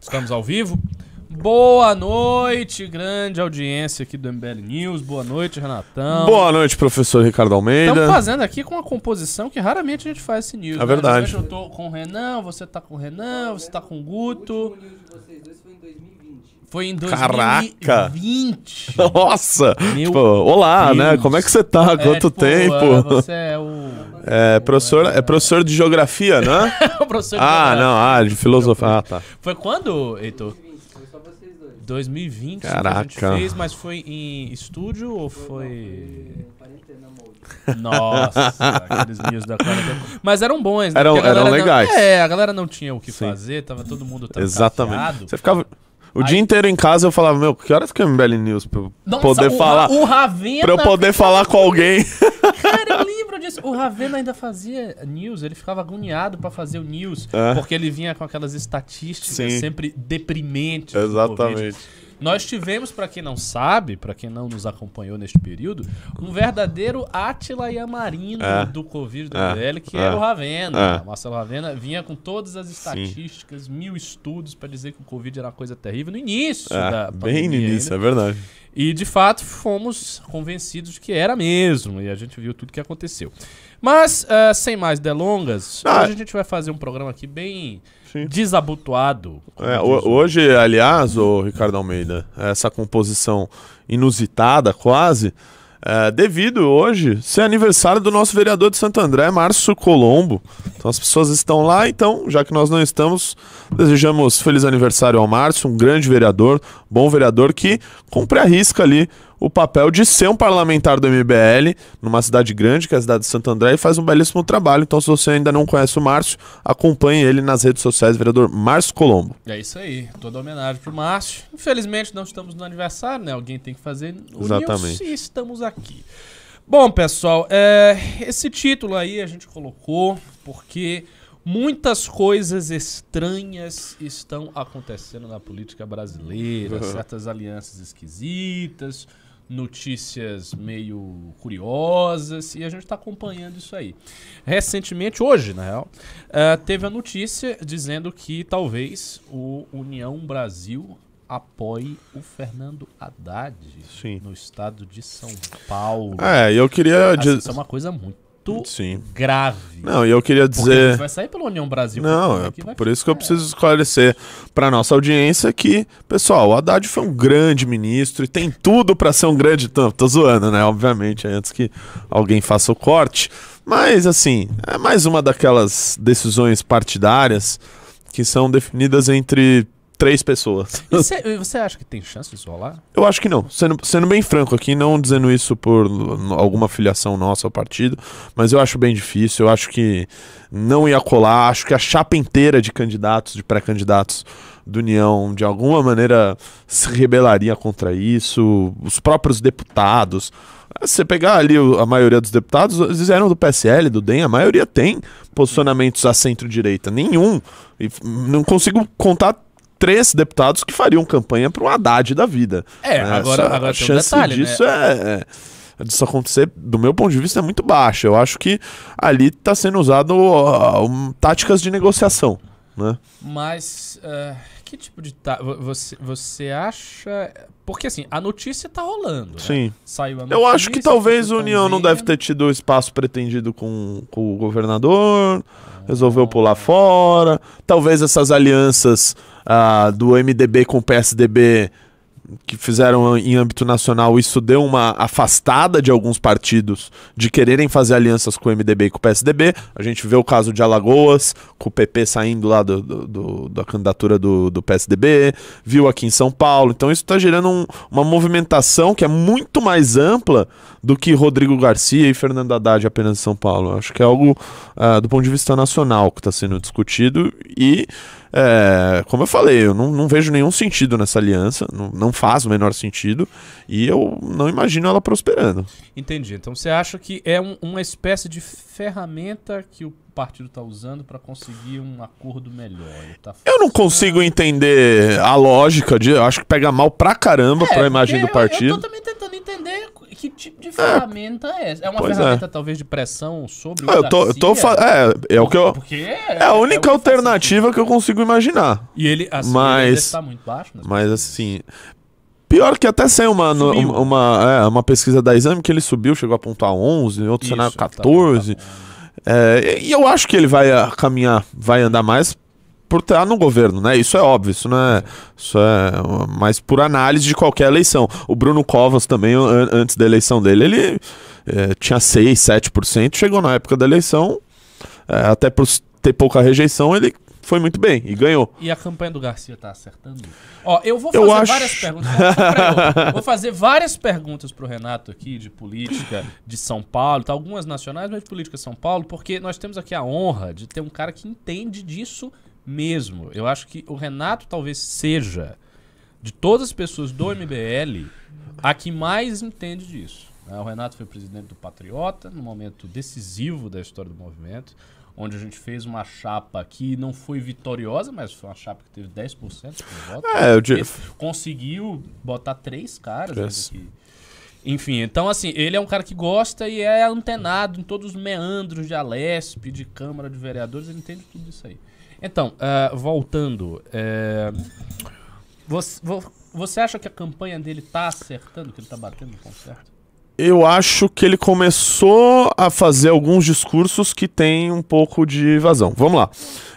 Estamos ao vivo. Boa noite, grande audiência aqui do MBL News. Boa noite, Renatão. Boa noite, professor Ricardo Almeida. Estamos fazendo aqui com uma composição que raramente a gente faz esse news. É né? verdade. Eu tô com o Renan, você tá com o Renan, você tá com o Guto. O último news de vocês dois foi em 2020. Foi em Caraca. 2020. Nossa! Meu Tipo, olá, Deus. né? Como é que você tá? É, Quanto tipo, tempo? Você é o. É professor, é professor de geografia, né? o professor de ah, geografia. não, ah, de filosofia. Ah, tá. Foi quando, Heitor? 2020, foi só vocês dois. 2020 que a Caraca. gente fez, mas foi em estúdio ou foi. É. Nossa, aqueles da quarentena. Mas eram bons, né? Eram- eram não- legais. é, a galera não tinha o que Sim. fazer, tava todo mundo Exatamente. trancafiado. Você ficava o Aí- dia inteiro em casa eu falava, meu, que horas que é MBL News pra eu Nossa, poder o falar, O Ravena. pra eu poder falar com alguém. Cara, eu lembro disso. O Ravena ainda fazia news, ele ficava agoniado pra fazer o news, É. porque ele vinha com aquelas estatísticas Sim. sempre deprimentes. Exatamente. Nós tivemos, pra quem não sabe, pra quem não nos acompanhou neste período, um verdadeiro Átila Yamarino É. do Covid do É. MBL, que É. era o Ravena. É. O Marcelo Ravena vinha com todas as estatísticas, mil estudos pra dizer que o Covid era uma coisa terrível no início da É, bem no pandemia início, ainda. é verdade. E de fato fomos convencidos de que era mesmo, e a gente viu tudo que aconteceu. Mas, eh, sem mais delongas, Ah. hoje a gente vai fazer um programa aqui bem Sim. desabotoado. É, hoje, aliás, o Ricardo Almeida, essa composição inusitada quase, é, devido hoje ser aniversário do nosso vereador de Santo André, Márcio Colombo. Então as pessoas estão lá, então, já que nós não estamos, desejamos feliz aniversário ao Márcio, um grande vereador, bom vereador que cumpre a risca ali o papel de ser um parlamentar do MBL numa cidade grande, que é a cidade de Santo André, e faz um belíssimo trabalho. Então, se você ainda não conhece o Márcio, acompanhe ele nas redes sociais, vereador Márcio Colombo. É isso aí, toda homenagem pro Márcio. Infelizmente não estamos no aniversário, né? Alguém tem que fazer o Exatamente. news e estamos aqui. Bom, pessoal, é, esse título aí a gente colocou porque muitas coisas estranhas estão acontecendo na política brasileira, certas alianças esquisitas, notícias meio curiosas e a gente está acompanhando isso aí. Recentemente, hoje, na real, eh, teve a notícia dizendo que talvez o União Brasil apoie o Fernando Haddad Sim. no estado de São Paulo. É, eu queria Assim, dizer. Isso é uma coisa muito Sim. grave. Não, e eu queria Porque a gente dizer. vai sair pela União Brasil. Não, porque é por isso que eu preciso esclarecer para nossa audiência que, pessoal, o Haddad foi um grande ministro e tem tudo para ser um grande. Tô, tô zoando, né? Obviamente, antes que alguém faça o corte. Mas, assim, é mais uma daquelas decisões partidárias que são definidas entre três pessoas. Cê- você acha que tem chance disso rolar? Eu acho que não. Sendo, sendo bem franco aqui, não dizendo isso por alguma filiação nossa ao partido, mas eu acho bem difícil. Eu acho que não ia colar. Acho que a chapa inteira de candidatos, de pré-candidatos do União, de alguma maneira se rebelaria contra isso. Os próprios deputados. Você pegar ali a maioria dos deputados, eles eram do PSL, do DEM, a maioria tem posicionamentos à centro-direita. Nenhum. E não consigo contar três deputados que fariam campanha para o Haddad da vida. É, né? agora, Essa- agora a tem um chance detalhe, disso né? é, é- disso acontecer, do meu ponto de vista, é muito baixa. Eu acho que ali está sendo usado ó, um, táticas de negociação. Né? Mas eh, que tipo de vo- você você acha? Porque assim, a notícia tá rolando. né? Sim. Saiu a notícia. Eu acho que talvez a União não deve ter tido o espaço pretendido com, com o governador, resolveu pular fora. Talvez essas alianças ah, do MDB com o PSDB que fizeram em âmbito nacional, isso deu uma afastada de alguns partidos de quererem fazer alianças com o MDB e com o PSDB. A gente vê o caso de Alagoas, com o PP saindo lá do, do- do- da candidatura do, do PSDB, viu aqui em São Paulo. Então isso está gerando um- uma movimentação que é muito mais ampla do que Rodrigo Garcia e Fernando Haddad apenas em São Paulo. Acho que é algo ah, do ponto de vista nacional que está sendo discutido e é, como eu falei, eu não, não vejo nenhum sentido nessa aliança, não, não faz o menor sentido, e eu não imagino ela prosperando. Entendi. Então você acha que é um- uma espécie de ferramenta que o partido tá usando para conseguir um acordo melhor? Tá Eu não consigo entender a lógica de. Eu acho que pega mal pra caramba É, pra imagem do porque eu- Eu, partido. tô também tentando entender que tipo de ferramenta é essa? É uma Pois ferramenta, talvez, de pressão sobre o Ah, eu tô, eu tô é, é o que eu. Porque É a única o que faz alternativa que eu consigo imaginar. E ele, assim, Mas- ele está muito baixo. Né? Mas assim. Pior que até saiu uma, Subiu. uma, é, uma pesquisa da exame que ele subiu, chegou a pontuar 11, em outro Isso, cenário tá, 14. tá bom. É, e eu acho que ele vai ah, caminhar, vai andar mais por estar no governo, né? Isso é óbvio, isso não é, isso é mais por análise de qualquer eleição. O Bruno Covas também, an- antes da eleição dele, ele é, tinha 6, 7%, chegou na época da eleição, é, até por ter pouca rejeição, ele foi muito bem e ganhou. E a campanha do Garcia tá acertando? Ó, eu vou Eu fazer acho- várias perguntas. Vou- Vou fazer várias perguntas pro Renato aqui de política de São Paulo, tá? algumas nacionais, mas de política de São Paulo, porque nós temos aqui a honra de ter um cara que entende disso mesmo. Eu acho que o Renato talvez seja, de todas as pessoas do MBL, a que mais entende disso. né? O Renato foi presidente do Patriota, no momento decisivo da história do movimento, onde a gente fez uma chapa que não foi vitoriosa, mas foi uma chapa que teve 10% do voto. É, eu Ele conseguiu botar três caras aqui. Enfim, então assim, ele é um cara que gosta e é antenado em todos os meandros de Alesp, de Câmara de Vereadores, ele entende tudo isso aí. Então, ah, voltando, é, você, vo- você acha que a campanha dele tá acertando, que ele tá batendo no ponto certo? Eu acho que ele começou a fazer alguns discursos que tem um pouco de vazão. Vamos lá.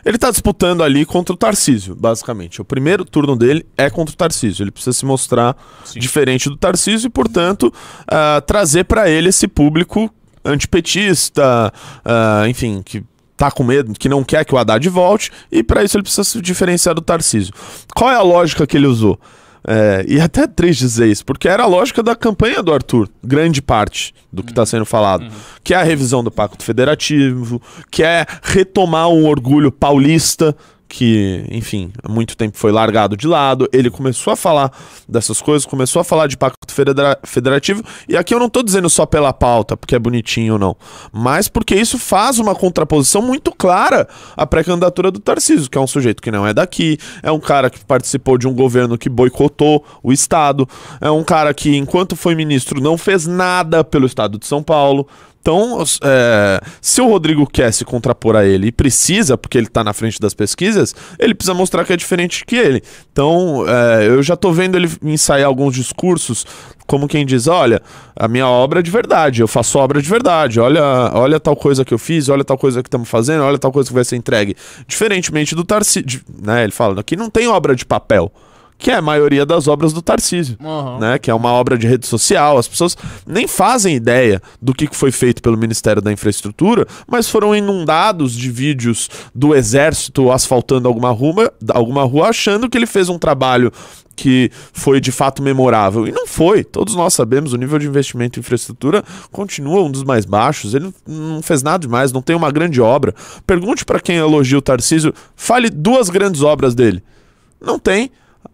Ele tá disputando ali contra o Tarcísio, basicamente. O primeiro turno dele é contra o Tarcísio. Ele precisa se mostrar Sim. diferente do Tarcísio e, portanto, ah, trazer para ele esse público antipetista, ah, enfim, que tá com medo, que não quer que o Haddad volte, e para isso ele precisa se diferenciar do Tarcísio. Qual é a lógica que ele usou? É, e até é triste dizer isso, porque era a lógica da campanha do Arthur, grande parte do que está sendo falado, que é a revisão do Pacto Federativo, que é retomar um orgulho paulista, que, enfim, há muito tempo foi largado de lado. Ele começou a falar dessas coisas, começou a falar de pacto federa- federativo. E aqui eu não tô dizendo só pela pauta, porque é bonitinho ou não, mas porque isso faz uma contraposição muito clara à pré-candidatura do Tarcísio, que é um sujeito que não é daqui, é um cara que participou de um governo que boicotou o Estado, é um cara que, enquanto foi ministro, não fez nada pelo Estado de São Paulo. Então, é, se o Rodrigo quer se contrapor a ele e precisa, porque ele tá na frente das pesquisas, ele precisa mostrar que é diferente que ele. Então, é, eu já tô vendo ele ensaiar alguns discursos, como quem diz: olha, a minha obra é de verdade, eu faço obra de verdade, olha, olha tal coisa que eu fiz, olha tal coisa que estamos fazendo, olha tal coisa que vai ser entregue. Diferentemente do Tarcísio, né? Ele fala: aqui não tem obra de papel. Que é a maioria das obras do Tarcísio Uhum. né, que é uma obra de rede social. As pessoas nem fazem ideia do que foi feito pelo Ministério da Infraestrutura, mas foram inundados de vídeos do Exército asfaltando alguma rua, alguma rua achando que ele fez um trabalho que foi de fato memorável. E não foi. Todos nós sabemos, o nível de investimento em infraestrutura continua um dos mais baixos. Ele não- não fez nada demais, não tem uma grande obra. Pergunte para quem elogia o Tarcísio, fale duas grandes obras dele. Não tem.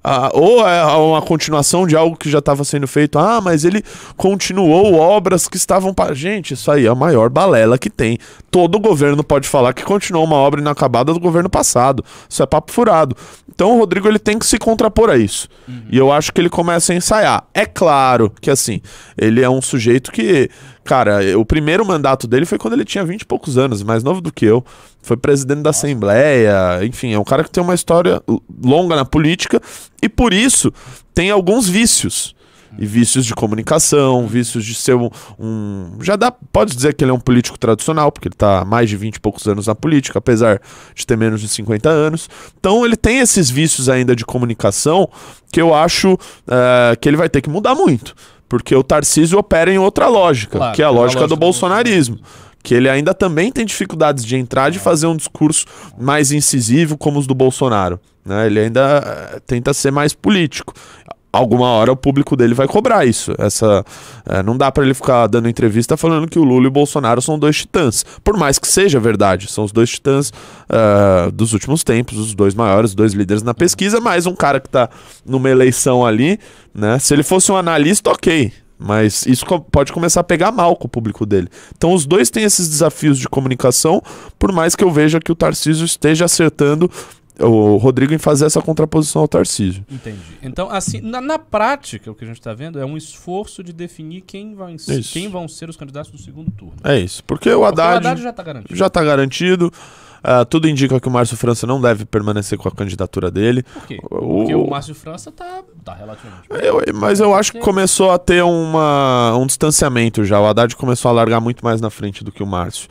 Ah, ou é uma continuação de algo que já estava sendo feito. Ah, mas ele continuou obras que estavam para. Gente, isso aí é a maior balela que tem. Todo governo pode falar que continuou uma obra inacabada do governo passado. Isso é papo furado. Então o Rodrigo ele tem que se contrapor a isso. E eu acho que ele começa a ensaiar. É claro que assim, ele é um sujeito que. Cara, o primeiro mandato dele foi quando ele tinha 20 e poucos anos, mais novo do que eu. Foi presidente da Assembleia, enfim, é um cara que tem uma história longa na política e por isso tem alguns vícios. E vícios de comunicação, vícios de ser um, um- Já dá. Pode dizer que ele é um político tradicional, porque ele está há mais de 20 e poucos anos na política, apesar de ter menos de 50 anos. Então ele tem esses vícios ainda de comunicação que eu acho eh, que ele vai ter que mudar muito. Porque o Tarcísio opera em outra lógica, Claro, que é a lógica, lógica do do bolsonarismo. Que ele ainda também tem dificuldades de entrar, de fazer um discurso mais incisivo como os do Bolsonaro. Né? Ele ainda eh, tenta ser mais político. Alguma hora o público dele vai cobrar isso. Essa, eh, não dá pra ele ficar dando entrevista falando que o Lula e o Bolsonaro são dois titãs. Por mais que seja verdade, são os dois titãs eh, dos últimos tempos, os dois maiores, os dois líderes na pesquisa, mais um cara que tá numa eleição ali, né? Se ele fosse um analista, ok. Mas isso pode começar a pegar mal com o público dele. Então os dois têm esses desafios de comunicação, por mais que eu veja que o Tarcísio esteja acertando o Rodrigo em fazer essa contraposição ao Tarcísio. Entendi. Então, assim, na, na prática, o que a gente está vendo é um esforço de definir quem, vai, quem vão ser os candidatos do segundo turno. É isso. Porque o Porque o Haddad, Haddad já está garantido. já está garantido. Ah, tudo indica que o Márcio França não deve permanecer com a candidatura dele. Por quê? O- Porque o Márcio França tá, tá relativamente. Eu- mas eu acho que começou a ter uma, um distanciamento já. O Haddad começou a largar muito mais na frente do que o Márcio.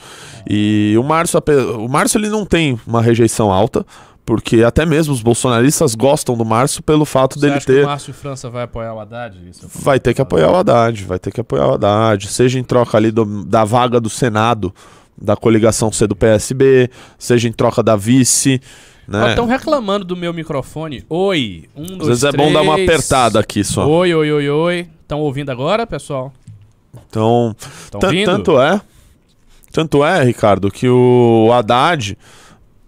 E o Márcio, o Márcio ele não tem uma rejeição alta, porque até mesmo os bolsonaristas gostam do Márcio pelo fato Você dele acha que ter. o Márcio França vai apoiar o Haddad? Isso é Vai ter que apoiar o Haddad, vai ter que apoiar o Haddad, seja em troca ali do- da vaga do Senado, da coligação C do PSB, seja em troca da vice, né? Estão reclamando do meu microfone. Oi. Um, dois, Às vezes é bom dar uma três. apertada aqui só. Oi, oi, oi, oi. Estão ouvindo agora, pessoal? Então? Tanto é, tanto é, Ricardo, que o Haddad,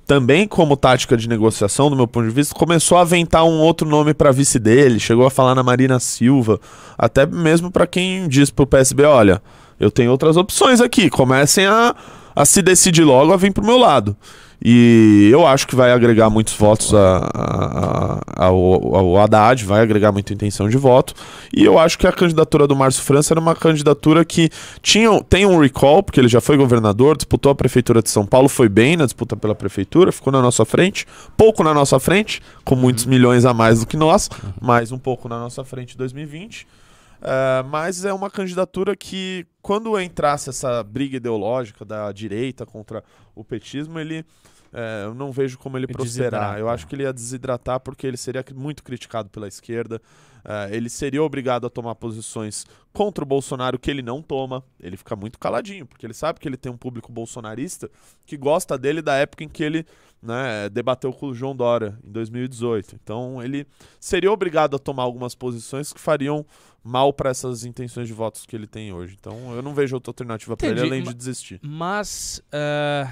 também como tática de negociação, do meu ponto de vista, começou a aventar um outro nome para vice dele, chegou a falar na Marina Silva, até mesmo para quem diz pro PSB, olha, eu tenho outras opções aqui, comecem a, a se decidir logo a vir pro meu lado. E eu acho que vai agregar muitos votos a, a- a- ao, ao Haddad, vai agregar muita intenção de voto. E eu acho que a candidatura do Márcio França era uma candidatura que tinha, tem um recall, porque ele já foi governador, disputou a prefeitura de São Paulo, foi bem na disputa pela prefeitura, ficou na nossa frente, pouco na nossa frente, com muitos milhões a mais do que nós, mas um pouco na nossa frente em 2020. É, mas é uma candidatura que, quando entrasse essa briga ideológica da direita contra o petismo, ele. é, eu não vejo como ele prosperar. Eu acho que ele ia desidratar porque ele seria muito criticado pela esquerda. É, ele seria obrigado a tomar posições contra o Bolsonaro que ele não toma. Ele fica muito caladinho, porque ele sabe que ele tem um público bolsonarista que gosta dele da época em que ele né, debateu com o João Dória, em 2018. Então ele seria obrigado a tomar algumas posições que fariam mal para essas intenções de votos que ele tem hoje. Então eu não vejo outra alternativa para ele além de desistir. Mas é,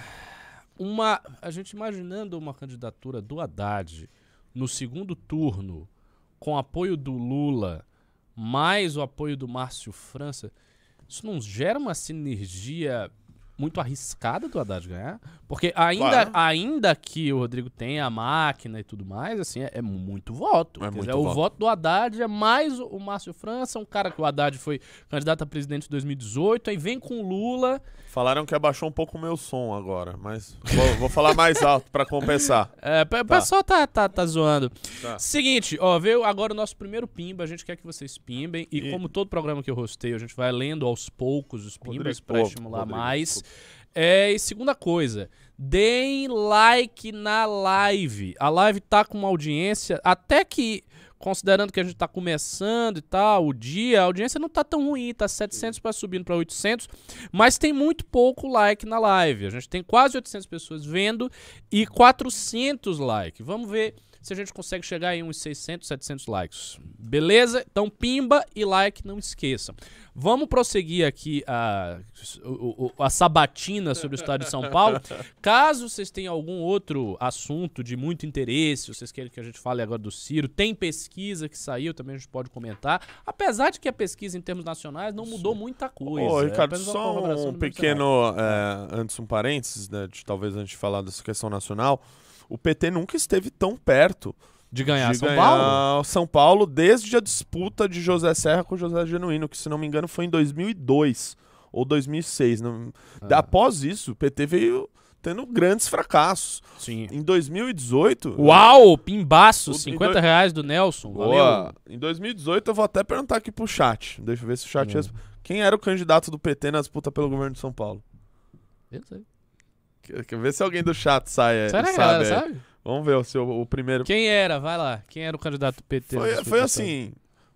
uma, a gente imaginando uma candidatura do Haddad no segundo turno, com apoio do Lula, mais o apoio do Márcio França, isso não gera uma sinergia muito arriscada do Haddad ganhar? Porque ainda, Claro. ainda que o Rodrigo tenha a máquina e tudo mais, assim, é, é muito voto. É muito o voto. voto do Haddad é mais o, Márcio França, um cara que o Haddad foi candidato a presidente em 2018, aí vem com o Lula. Falaram que abaixou um pouco o meu som agora, mas vou, vou falar mais alto para compensar. É, o Tá. pessoal tá, tá, tá zoando. Tá. Seguinte, ó, veio agora o nosso primeiro pimba. A gente quer que vocês pimbem. E, E- como todo programa que eu rosteio, a gente vai lendo aos poucos os pimbas pô, estimular Rodrigo, mais. É, e segunda coisa, deem like na live. A live tá com uma audiência, até que, considerando que a gente tá começando e tal, o dia, a audiência não tá tão ruim, tá 700 para subindo para 800, mas tem muito pouco like na live. A gente tem quase 800 pessoas vendo e 400 likes. Vamos ver se a gente consegue chegar em uns 600, 700 likes. Beleza? Então, pimba e like, não esqueçam. Vamos prosseguir aqui a, o- a sabatina sobre o estado de São Paulo. Caso vocês tenham algum outro assunto de muito interesse, vocês querem que a gente fale agora do Ciro, tem pesquisa que saiu, também a gente pode comentar. Apesar de que a pesquisa em termos nacionais não mudou muita coisa. Ô, é Ricardo, uma só um pequeno, é, antes um parênteses, né, de, talvez antes de falar dessa questão nacional, o PT nunca esteve tão perto De ganhar de São ganhar Paulo? São Paulo desde a disputa de José Serra com José Genuíno, que se não me engano foi em 2002 ou 2006. Não... Ah. Após isso, o PT veio tendo grandes fracassos. Sim. Em 2018... Uau, pimbaço, O- 50 em reais do Nelson. Valeu. Boa. Em 2018 eu vou até perguntar aqui pro chat. Deixa eu ver se o chat... Hum. Quem era o candidato do PT na disputa pelo governo de São Paulo? Eu sei. Quer, ver se alguém do chat sai, Será que sabe, galera aí. sabe? Vamos ver se o, o primeiro... Quem era? Vai lá. Quem era o candidato do PT? Foi, foi assim,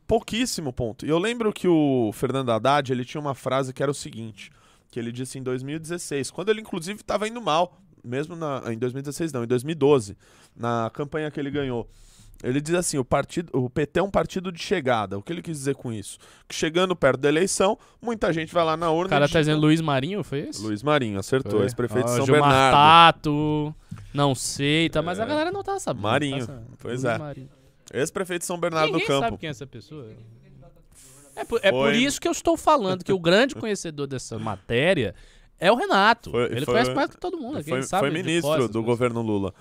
pouquíssimo ponto. E eu lembro que o Fernando Haddad, ele tinha uma frase que era o seguinte, que ele disse em 2016, quando ele inclusive estava indo mal, mesmo na, em 2016 não, em 2012, na campanha que ele ganhou. Ele diz assim, o, partido, o PT é um partido de chegada. O que ele quis dizer com isso? Que chegando perto da eleição, muita gente vai lá na urna O cara tá dizendo Luiz Marinho, foi esse? Luiz Marinho, acertou, ex-prefeito de Ó, São Gilmar Bernardo. Tato, não sei, tá, mas a É. galera não tá sabendo. Marinho, tá sabendo. pois Luiz é. Ex-prefeito de São Bernardo Ninguém do Campo. sabe quem é essa pessoa. É por, é por isso que eu estou falando que o grande conhecedor dessa matéria é o Renato. Foi- Ele foi- conhece mais que todo mundo. Foi, foi de ministro do mas- governo Lula.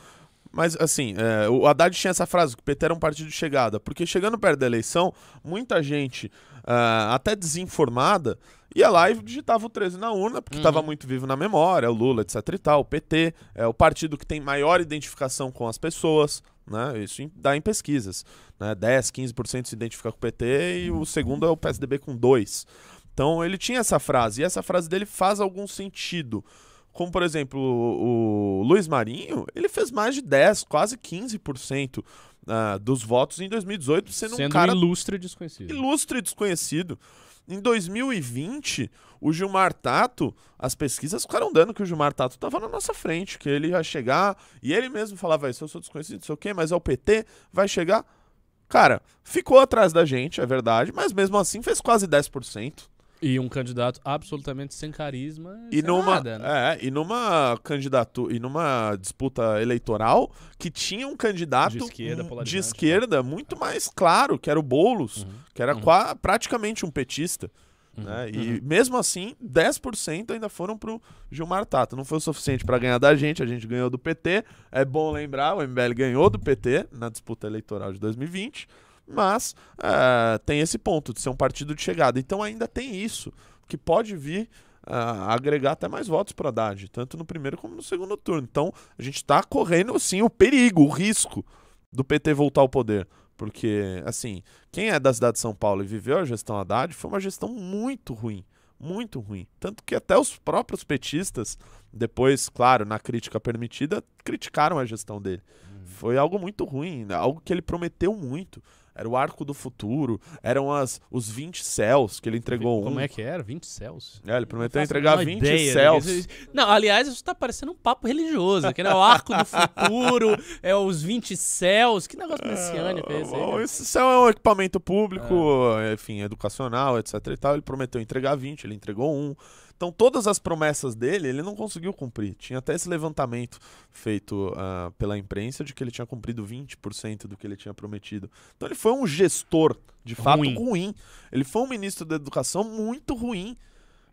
Mas, assim, é, o Haddad tinha essa frase, que o PT era um partido de chegada. Porque chegando perto da eleição, muita gente, ah, até desinformada, ia lá e digitava o 13 na urna, porque estava Uhum. muito vivo na memória, o Lula, etc e tal. O PT é o partido que tem maior identificação com as pessoas, né? Isso em- dá em pesquisas. Né? 10, 15% se identifica com o PT e o segundo é o PSDB com 2%. Então ele tinha essa frase, e essa frase dele faz algum sentido. Como, por exemplo, o, o Luiz Marinho, ele fez mais de 10, quase 15% ah, dos votos em 2018, sendo, Sendo um cara ilustre desconhecido. ilustre e desconhecido. Em 2020, o Gilmar Tato, as pesquisas ficaram dando que o Gilmar Tato estava na nossa frente, que ele ia chegar, e ele mesmo falava isso, eu sou desconhecido, não sei o quê, mas é o PT, vai chegar. Cara, ficou atrás da gente, é verdade, mas mesmo assim fez quase 10%. E um candidato absolutamente sem carisma. E sem numa, nada, né? é, e numa candidatura, e numa disputa eleitoral que tinha um candidato De esquerda, hum, de polarizante, esquerda muito mais claro, que era o Boulos, Uhum. que era Uhum. qua- praticamente um petista. Uhum. né? E mesmo assim, 10% ainda foram pro Gilmar Tato. Não foi o suficiente para ganhar da gente, a gente ganhou do PT. É bom lembrar, o MBL ganhou do PT na disputa eleitoral de 2020, mas é, tem esse ponto de ser um partido de chegada. Então ainda tem isso, que pode vir a agregar até mais votos para Haddad, tanto no primeiro como no segundo turno. Então a gente está correndo sim o perigo, o risco do PT voltar ao poder. Porque, assim, quem é da cidade de São Paulo e viveu a gestão Haddad foi uma gestão muito ruim. Muito ruim. Tanto que até os próprios petistas, depois, claro, na crítica permitida, criticaram a gestão dele. Foi algo muito ruim, algo que ele prometeu muito. Era o arco do futuro, eram as, os 20 céus que ele entregou Como um. é que era? 20 céus? É, ele prometeu entregar menor 20 ideia do céus. isso- Não, aliás, isso tá parecendo um papo religioso. Que é o arco do futuro, é os 20 céus. Que negócio messiânico é esse aí? Bom, cara? Esse céu é um equipamento público, enfim, educacional, etc e tal. Ele prometeu entregar 20, ele entregou um. Então, todas as promessas dele, ele não conseguiu cumprir. Tinha até esse levantamento feito ah, pela imprensa de que ele tinha cumprido 20% do que ele tinha prometido. Então, ele foi um gestor, de fato, Ruim. ruim. Ele foi um ministro da educação muito ruim.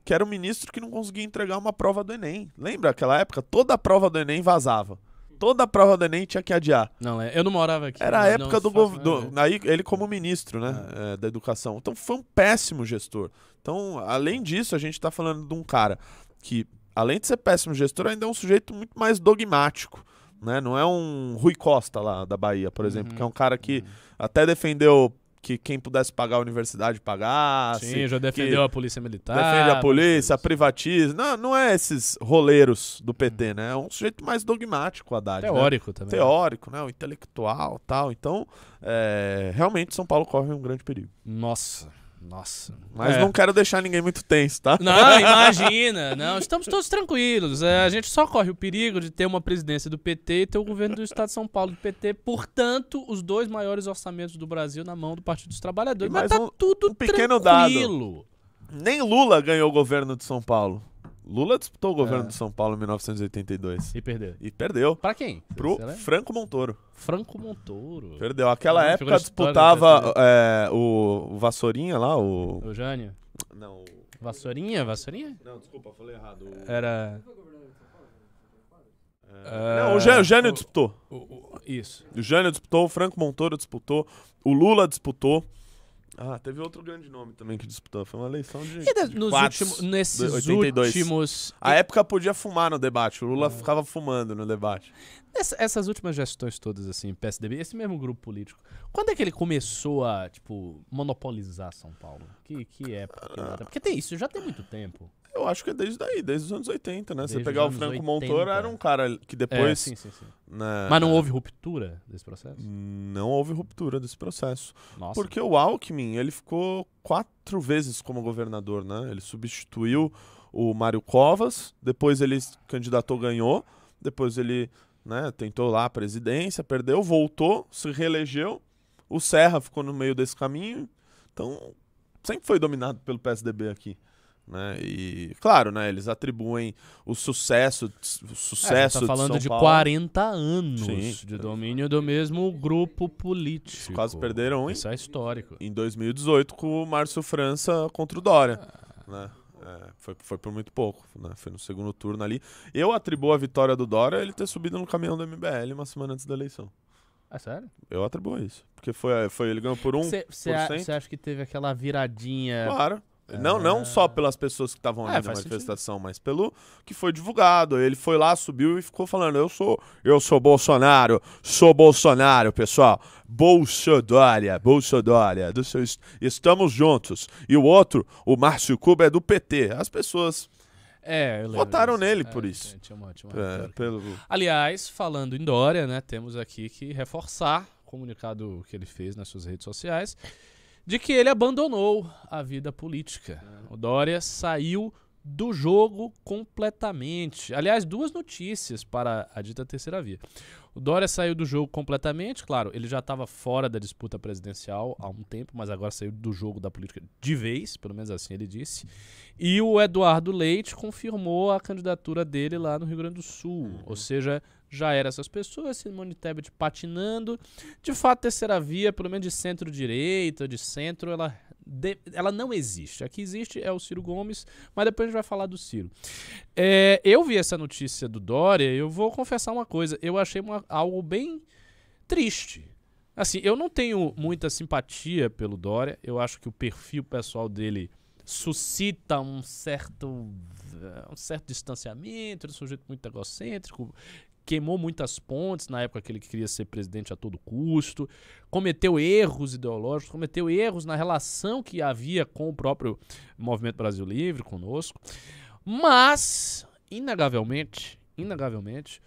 Que era um ministro que não conseguia entregar uma prova do Enem. Lembra aquela época? Toda a prova do Enem vazava. Toda a prova do Enem tinha que adiar. Não, é, eu não morava aqui. Era a não- época do governo. nada. Aí ele como ministro, né? eh, da educação. Então foi um péssimo gestor. Então, além disso, a gente tá falando de um cara que, além de ser péssimo gestor, ainda é um sujeito muito mais dogmático. Né? Não é um Rui Costa lá da Bahia, por exemplo, Uhum. que é um cara que até defendeu que quem pudesse pagar a universidade pagasse. Sim, já defendeu a polícia militar. Defende a polícia, mas- privatiza. Não, não é esses roleiros do PT, né? É um sujeito mais dogmático, Haddad. né? Teórico também. teórico, né? O intelectual tal. Então, é, realmente São Paulo corre um grande perigo. Nossa, nossa. Mas É. não quero deixar ninguém muito tenso, tá? Não, imagina. Não, estamos todos tranquilos. É, a gente só corre o perigo de ter uma presidência do PT e ter o governo do Estado de São Paulo do PT. Portanto, os dois maiores orçamentos do Brasil na mão do Partido dos Trabalhadores. Mas tá um- tudo um pequeno dado. tranquilo. Nem Lula ganhou o governo de São Paulo. Lula disputou o governo É. de São Paulo em 1982. E perdeu. E perdeu Pra quem? pro? Franco Montoro. Franco Montoro. Perdeu. Aquela época disputava é, o, o Vassourinha lá, o... Eugênio. Não, o- Vassourinha? Vassourinha? não, desculpa, falei errado. O- Era. É, Não, o Jânio, o Jânio o- disputou. o- o- isso. O Jânio disputou, o Franco Montoro disputou, o Lula disputou. Ah, teve outro grande nome também que disputou. Foi uma eleição de. E de- de nos quatro. últimos, nesses 82. últimos. A época podia fumar no debate. O Lula ficava fumando no debate. Essa- essas últimas gestões todas, assim, PSDB, esse mesmo grupo político, quando é que ele começou a, tipo, monopolizar São Paulo? Que, que época? que data? Porque tem isso, já tem muito tempo. Eu acho que é desde daí, desde os anos 80, né? Você Desde pegar os o Franco 80. Montoro, era um cara que É, depois. sim, sim, sim. né, Mas não houve ruptura desse processo? Não houve ruptura desse processo. Nossa. Porque o Alckmin, ele ficou quatro vezes como governador, né? Ele substituiu o Mário Covas, depois ele candidatou, ganhou, depois ele né, tentou lá a presidência, perdeu, voltou, se reelegeu, o Serra ficou no meio desse caminho, então sempre foi dominado pelo PSDB aqui. Né? E, claro, né, eles atribuem o sucesso, o É, sucesso a gente tá falando de Paulo. 40 anos Sim. de domínio do mesmo grupo político. Quase perderam, hein? Isso é histórico. em 2018 com o Márcio França contra o Dória. né? É, foi, foi por muito pouco, né? Foi no segundo turno ali. Eu atribuo a vitória do Dória a ele ter subido no caminhão do MBL uma semana antes da eleição. É sério? Eu atribuo isso. Porque foi, foi ele ganhou por 1%. Você acha que teve aquela viradinha? Claro. Não, não só pelas pessoas que estavam ali É, na manifestação, mas pelo que foi divulgado. Ele foi lá, subiu e ficou falando: Eu sou, eu sou Bolsonaro, sou Bolsonaro, pessoal. Bolsodória, Bolsodória. do seu est- Estamos juntos. E o outro, o Márcio Cuba, é do PT. As pessoas É, Votaram nele É, por isso. Tinha uma, tinha uma é, pelo. Aliás, falando em Dória, né, temos aqui que reforçar o comunicado que ele fez nas suas redes sociais de que ele abandonou a vida política. O Dória saiu do jogo completamente. Aliás, duas notícias para a dita terceira via. O Dória saiu do jogo completamente, claro, ele já estava fora da disputa presidencial há um tempo, mas agora saiu do jogo da política de vez, pelo menos assim ele disse. E o Eduardo Leite confirmou a candidatura dele lá no Rio Grande do Sul. Ou seja, já eram essas pessoas, Simone Tebet patinando. De fato, terceira via, pelo menos de centro-direita, de centro, ela, de- ela não existe. Aqui existe é o Ciro Gomes, mas depois a gente vai falar do Ciro. É, eu vi essa notícia do Dória eu vou confessar uma coisa. Eu achei uma- algo bem triste. Assim, eu não tenho muita simpatia pelo Dória. Eu acho que o perfil pessoal dele suscita um certo um certo distanciamento, ele é um sujeito muito egocêntrico, queimou muitas pontes na época que ele queria ser presidente a todo custo, cometeu erros ideológicos, cometeu erros na relação que havia com o próprio Movimento Brasil Livre, conosco. Mas, inegavelmente, inegavelmente,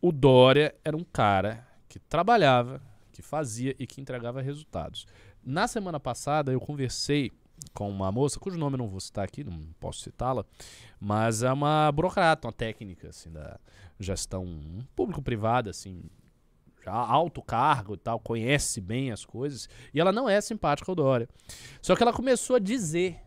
o Dória era um cara que trabalhava, que fazia e que entregava resultados. Na semana passada eu conversei com uma moça, cujo nome eu não vou citar aqui, não posso citá-la, mas é uma burocrata, uma técnica assim, da gestão público-privada, assim, já alto cargo e tal, conhece bem as coisas, e ela não é simpática ao Dória. Só que ela começou a dizer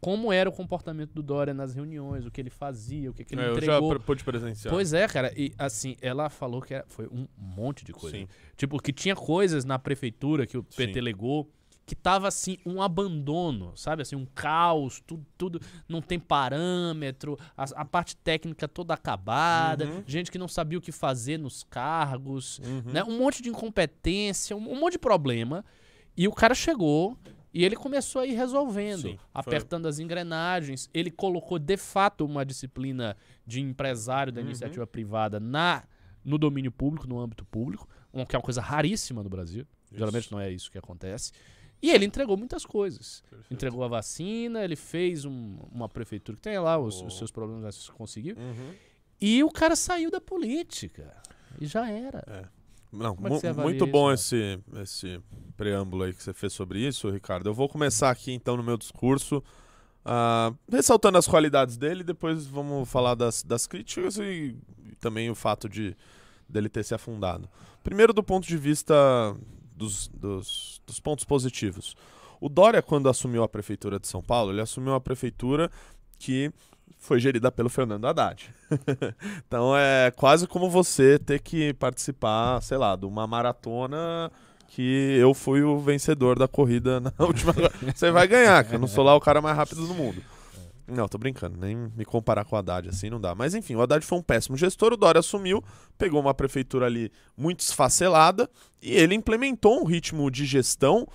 como era o comportamento do Dória nas reuniões, o que ele fazia, o que, que ele É, eu já entregou. pude presenciar. Pois é, cara. E assim, ela falou que era- foi um monte de coisa. Sim. Tipo, que tinha coisas na prefeitura que o PT Sim. legou que tava assim, um abandono, sabe? Assim, um caos, tudo, tudo não tem parâmetro, a, a parte técnica toda acabada, Uhum. gente que não sabia o que fazer nos cargos, Uhum. né? Um monte de incompetência, um, um monte de problema. E o cara chegou e ele começou a ir resolvendo, Sim, foi- apertando as engrenagens. Ele colocou de fato uma disciplina de empresário da Uhum. iniciativa privada na no domínio público, no âmbito público, que é uma coisa raríssima no Brasil. Geralmente não é isso que acontece. E ele entregou muitas coisas. Perfeito. Entregou a vacina, ele fez um- uma prefeitura que tem lá os, Oh. os seus problemas, mas conseguiu. Uhum. E o cara saiu da política. E já era. Não, é que você avalia muito bom Rafa? esse, esse preâmbulo aí que você fez sobre isso, Ricardo. Eu vou começar aqui então no meu discurso, ah, ressaltando as qualidades dele, depois vamos falar das, das críticas e, e também o fato de dele ter se afundado. Primeiro, do ponto de vista dos, dos, dos pontos positivos. O Dória, quando assumiu a prefeitura de São Paulo, ele assumiu uma prefeitura que foi gerida pelo Fernando Haddad. então é quase como você ter que participar, sei lá, de uma maratona que eu fui o vencedor da corrida na última. Você vai ganhar, que eu não sou lá o cara mais rápido do mundo. Não, tô brincando, nem me comparar com o Haddad assim não dá. Mas enfim, o Haddad foi um péssimo gestor, o Dória assumiu, pegou uma prefeitura ali muito esfacelada e ele implementou um ritmo de gestão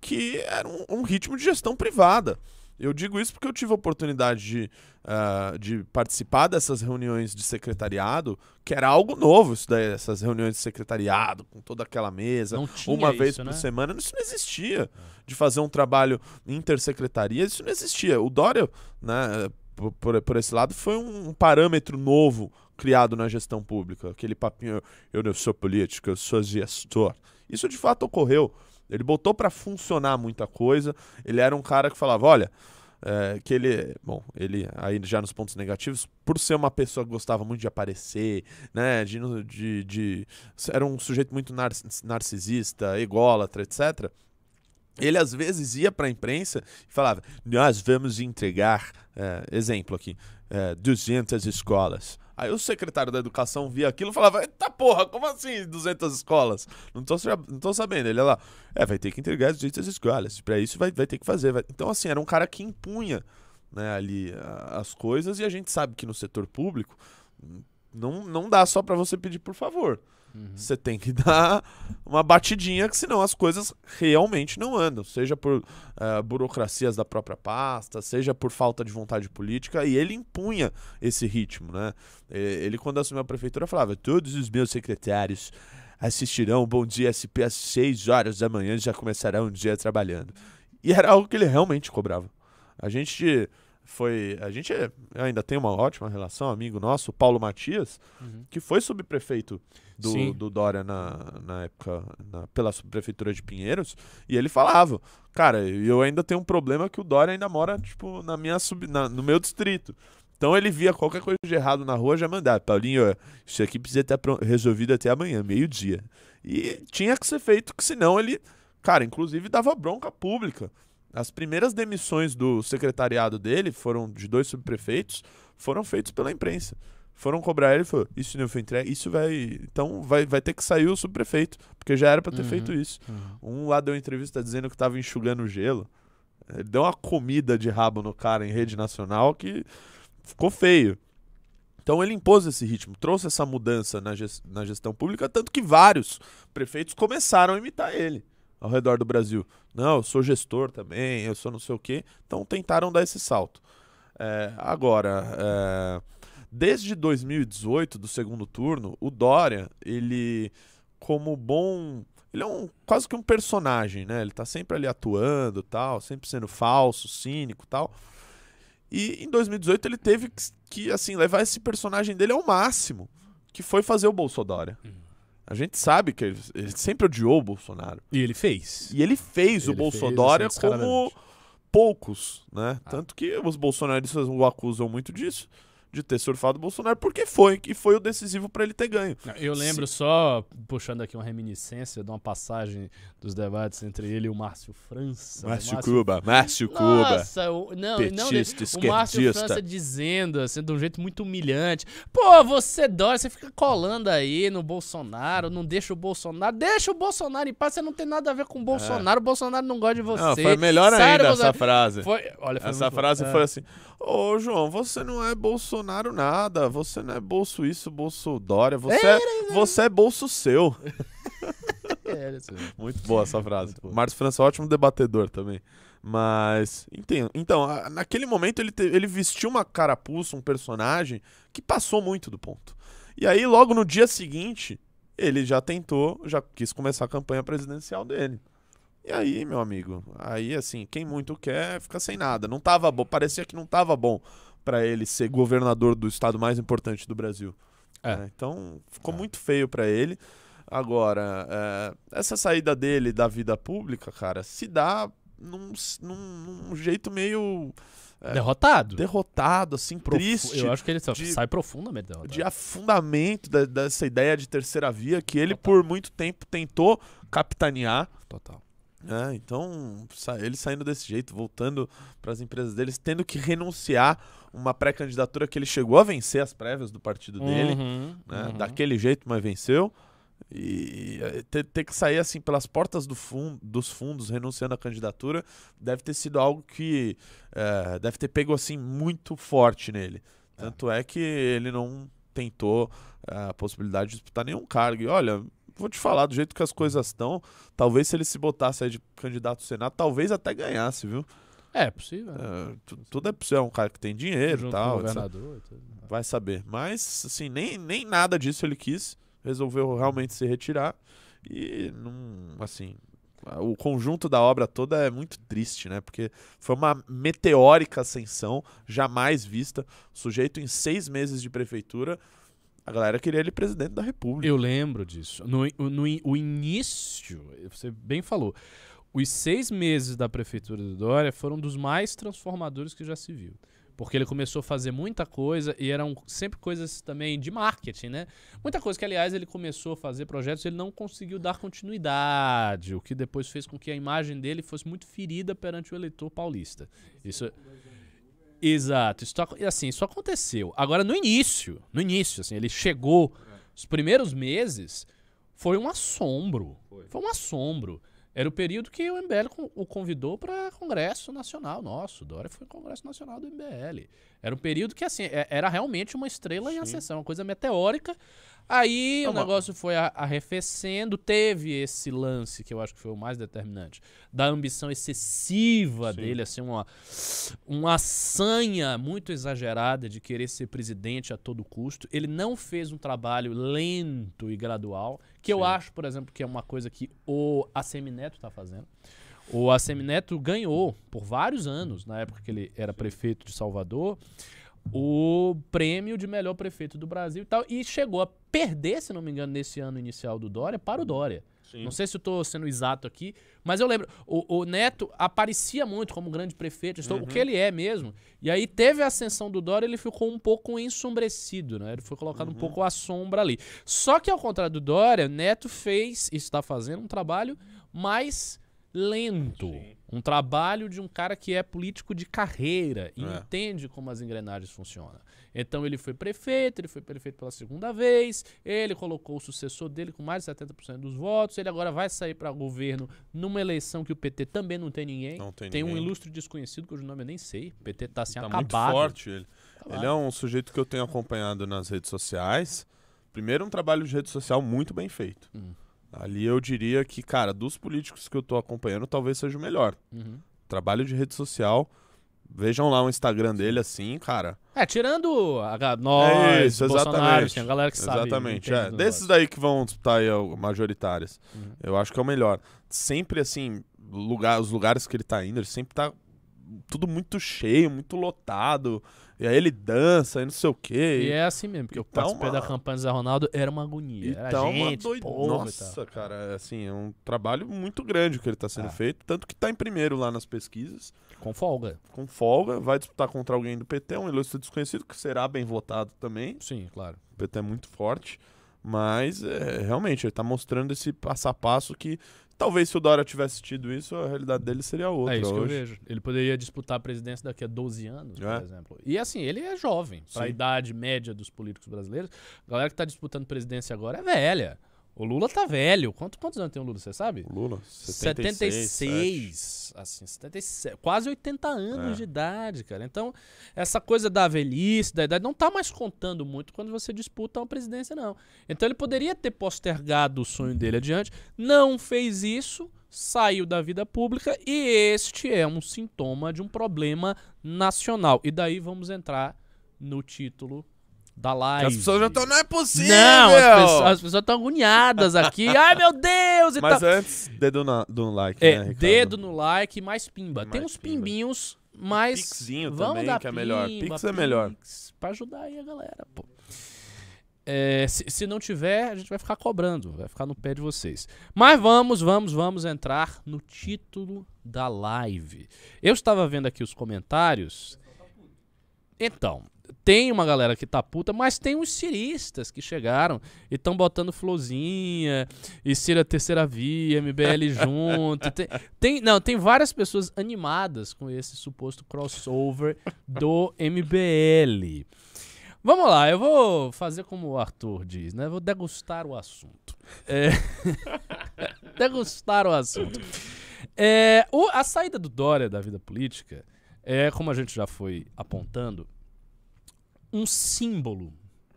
que era um, um ritmo de gestão privada. Eu digo isso porque eu tive a oportunidade de, ah, de participar dessas reuniões de secretariado, que era algo novo, isso daí, essas reuniões de secretariado, com toda aquela mesa, uma vez isso, por né? semana, isso não existia. De fazer um trabalho intersecretaria, isso não existia. O Dória, né, por, por, por esse lado, foi um parâmetro novo criado na gestão pública. Aquele papinho, eu não sou político, eu sou gestor. Isso de fato ocorreu. Ele botou para funcionar muita coisa. Ele era um cara que falava, olha, é, que ele, bom, ele aí já nos pontos negativos, por ser uma pessoa que gostava muito de aparecer, né, de, de, de era um sujeito muito nar narcisista, ególatra, etc. Ele às vezes ia para a imprensa e falava: Nós vamos entregar, é, exemplo aqui, é, 200 escolas. Aí o secretário da educação via aquilo e falava: Eita porra, como assim 200 escolas? Não tô, não tô sabendo. Ele lá: É, vai ter que entregar 200 escolas. Para isso vai, vai ter que fazer. vai-" Então, assim, era um cara que impunha né, ali as coisas e a gente sabe que no setor público hum, não, não dá só para você pedir por favor. Uhum. Você tem que dar uma batidinha, que senão as coisas realmente não andam. Seja por eh, burocracias da própria pasta, seja por falta de vontade política. E ele impunha esse ritmo, né? Ele, quando assumiu a prefeitura, falava: todos os meus secretários assistirão Bom Dia SP às 6 horas da manhã e já começarão o dia trabalhando. E era algo que ele realmente cobrava. A gente foi. A gente é- ainda tem uma ótima relação, amigo nosso, o Paulo Matias, Uhum. que foi subprefeito do, do Dória na, na época, na- pela subprefeitura de Pinheiros, e ele falava, cara, eu ainda tenho um problema que o Dória ainda mora, tipo, na minha sub, na- no meu distrito. Então ele via qualquer coisa de errado na rua, já mandava, Paulinho, isso aqui precisa estar pro- resolvido até amanhã, meio-dia. E tinha que ser feito, que senão ele, cara, inclusive dava bronca pública. As primeiras demissões do secretariado dele foram de dois subprefeitos, foram feitos pela imprensa. Foram cobrar ele e falou: Isso não foi entregue, isso vai. Então vai, vai ter que sair o subprefeito, porque já era pra ter Uhum. feito isso. Uhum. Um lá deu uma entrevista dizendo que tava enxugando gelo. Ele deu uma comida de rabo no cara em rede nacional que ficou feio. Então ele impôs esse ritmo, trouxe essa mudança na, ges- na gestão pública, tanto que vários prefeitos começaram a imitar ele ao redor do Brasil. Não, eu sou gestor também, eu sou não sei o quê. Então tentaram dar esse salto. É, agora, é, desde 2018, do segundo turno, o Dória, ele, como bom. Ele é um, quase que um personagem, né? Ele tá sempre ali atuando tal, sempre sendo falso, cínico tal. E em 2018 ele teve que, assim, levar esse personagem dele ao máximo, que foi fazer o Bolsonaro. Uhum. A gente sabe que ele, ele sempre odiou o Bolsonaro. E ele fez. E ele fez o Ele Bolsonaro fez, assim, como poucos, né? Ah. Tanto que os bolsonaristas o acusam muito disso, de ter surfado o Bolsonaro, porque foi, que foi o decisivo pra ele ter ganho. Eu lembro só, puxando aqui uma reminiscência de uma passagem dos debates entre ele e o Márcio França. O Márcio Cuba, Márcio Cuba, Nossa, o, não, não, petista, o Márcio. França dizendo, assim, de um jeito muito humilhante. Pô, você dói, você fica colando aí no Bolsonaro, não deixa o Bolsonaro. Deixa o Bolsonaro em paz, você não tem nada a ver com o Bolsonaro, o Bolsonaro não gosta de você. É. Não, foi melhor ainda essa frase. Foi, olha, foi Essa muito- frase é. foi assim: Ô João, você não é Bolsonaro nada, você não é bolso isso, bolso Dória, você é, você é bolso seu. É. Muito boa essa frase. Márcio França é um ótimo debatedor também. Mas, entendo. Então, naquele momento ele, te- ele vestiu uma carapuça, um personagem que passou muito do ponto. E aí, logo no dia seguinte, ele já tentou, já quis começar a campanha presidencial dele. E aí, meu amigo, aí assim, quem muito quer fica sem nada. Não tava bom, parecia que não tava bom pra ele ser governador do estado mais importante do Brasil. É. né? Então, ficou É. muito feio pra ele. Agora, é, essa saída dele da vida pública, cara, se dá num, num- num jeito meio É. Derrotado. derrotado, assim, Profu- triste. Eu acho que ele de- sai profundamente derrotado. de afundamento da- dessa ideia de terceira via que ele por muito tempo tentou capitanear. Total. Né? Então, ele saindo desse jeito, voltando para as empresas deles, tendo que renunciar uma pré-candidatura que ele chegou a vencer as prévias do partido dele, Uhum, né? uhum. daquele jeito, mas venceu. E eh, ter, ter que sair assim pelas portas do fun- dos fundos, renunciando à candidatura, deve ter sido algo que eh, deve ter pego assim muito forte nele. É. Tanto é que ele não tentou eh, a possibilidade de disputar nenhum cargo. E olha, vou te falar, do jeito que as coisas estão, talvez se ele se botasse aí de candidato ao Senado, talvez até ganhasse, viu? É possível. Tu- tudo é possível, é um cara que tem dinheiro e tal. etc. governador. tudo. Vai saber. Mas, assim, nem, nem nada disso ele quis. Resolveu realmente se retirar. E, não, assim, o conjunto da obra toda é muito triste, né? Porque foi uma meteórica ascensão, jamais vista. Sujeito, em seis meses de prefeitura, a galera queria ele presidente da República. Eu lembro disso. No, no, o início, você bem falou, os seis meses da prefeitura do Dória foram dos mais transformadores que já se viu. Porque ele começou a fazer muita coisa e eram sempre coisas também de marketing, né? Muita coisa que, aliás, ele começou a fazer projetos e ele não conseguiu dar continuidade, o que depois fez com que a imagem dele fosse muito ferida perante o eleitor paulista. Isso. Exato. Isso, tá- e assim, isso aconteceu. Agora, no início, no início, assim, ele chegou, os primeiros meses, foi um assombro. Foi, um assombro. Era o período que o MBL o convidou para Congresso Nacional nosso. Dória foi Congresso Nacional do MBL. Era um período que, assim, é- era realmente uma estrela em ascensão, uma coisa meteórica. Aí É o uma- negócio foi arrefecendo, teve esse lance, que eu acho que foi o mais determinante, da ambição excessiva Sim. dele, assim, uma, uma sanha muito exagerada de querer ser presidente a todo custo. Ele não fez um trabalho lento e gradual, que eu Sim. acho, por exemplo, que é uma coisa que o Assemineto está fazendo. O Assemineto ganhou por vários anos, na época que ele era prefeito de Salvador, o prêmio de melhor prefeito do Brasil e tal, e chegou a perder, se não me engano, nesse ano inicial do Dória para o Dória. Sim. Não sei se eu tô sendo exato aqui, mas eu lembro, o, o Neto aparecia muito como grande prefeito, estou- o que ele é mesmo. E aí teve a ascensão do Dória, ele ficou um pouco ensombrecido, né? Ele foi colocado um pouco à sombra ali. Só que ao contrário do Dória, Neto fez, e está fazendo um trabalho mais lento. Sim. Um trabalho de um cara que é político de carreira e É. entende como as engrenagens funcionam. Então ele foi prefeito, ele foi prefeito pela segunda vez, ele colocou o sucessor dele com mais de 70% dos votos, ele agora vai sair para governo numa eleição que o PT também não tem ninguém. Não tem um ninguém. ilustre desconhecido cujo nome eu nem sei. O PT tá assim Tá acabado. muito forte ele. Ele é um sujeito que eu tenho acompanhado nas redes sociais. Primeiro, um trabalho de rede social muito bem feito. Hum. Ali eu diria que, cara, dos políticos que eu tô acompanhando, talvez seja o melhor. Uhum. Trabalho de rede social. Vejam lá o Instagram dele assim, cara. É, tirando a, nós, É isso, exatamente. tem a galera que sabe. Exatamente. É. Desses daí que vão disputar aí ó, majoritárias. Uhum. Eu acho que é o melhor. Sempre assim, lugar, os lugares que ele tá indo, ele sempre tá tudo muito cheio, muito lotado. E aí ele dança e não sei o quê. E é assim mesmo, porque eu Então, participei uma- da campanha do Zé Ronaldo, era uma agonia. Era Então, uma gente, doid... e tal. Nossa, cara, é assim, é um trabalho muito grande que ele tá sendo Ah. feito. Tanto que tá em primeiro lá nas pesquisas, Com folga. com folga. Vai disputar contra alguém do PT, um ilustre desconhecido, que será bem votado também. Sim, claro. O PT é muito forte. Mas, é, realmente, ele tá mostrando esse passo a passo que talvez se o Dória tivesse tido isso, a realidade dele seria outra é isso que eu hoje. vejo. Ele poderia disputar a presidência daqui a 12 anos, É. por exemplo. E assim, ele é jovem. Pra Sim. idade média dos políticos brasileiros, a galera que tá disputando presidência agora é velha. O Lula tá velho. Quanto, quantos anos tem o Lula, você sabe? O Lula, 76. 76, assim, 77, quase 80 anos É. de idade, cara. Então, essa coisa da velhice, da idade, não tá mais contando muito quando você disputa uma presidência, não. Então, ele poderia ter postergado o sonho dele adiante, não fez isso, saiu da vida pública e este é um sintoma de um problema nacional. E daí vamos entrar no título da live. As pessoas já estão, não é possível! Não, as pessoas- as pessoas estão agoniadas aqui. Ai, meu Deus! E Mas tal. antes, dedo na, do like, É, né, Ricardo? dedo no like e mais pimba. E Tem mais uns pimba. pimbinhos, mas. Pixinho vamos também, dar que é melhor. pimba, Pix é melhor. Pix, Pra ajudar aí a galera, pô. É, se, se não tiver, a gente vai ficar cobrando, vai ficar no pé de vocês. Mas vamos, vamos, vamos entrar no título da live. Eu estava vendo aqui os comentários. Então, tem uma galera que tá puta, mas tem uns ciristas que chegaram e estão botando florzinha, e Cira Terceira Via, MBL junto. Tem, tem- não, tem várias pessoas animadas com esse suposto crossover do MBL. Vamos lá, eu vou fazer como o Arthur diz, né? Vou degustar o assunto. É, degustar o assunto. É, o- a saída do Dória da vida política é, como a gente já foi apontando, um símbolo.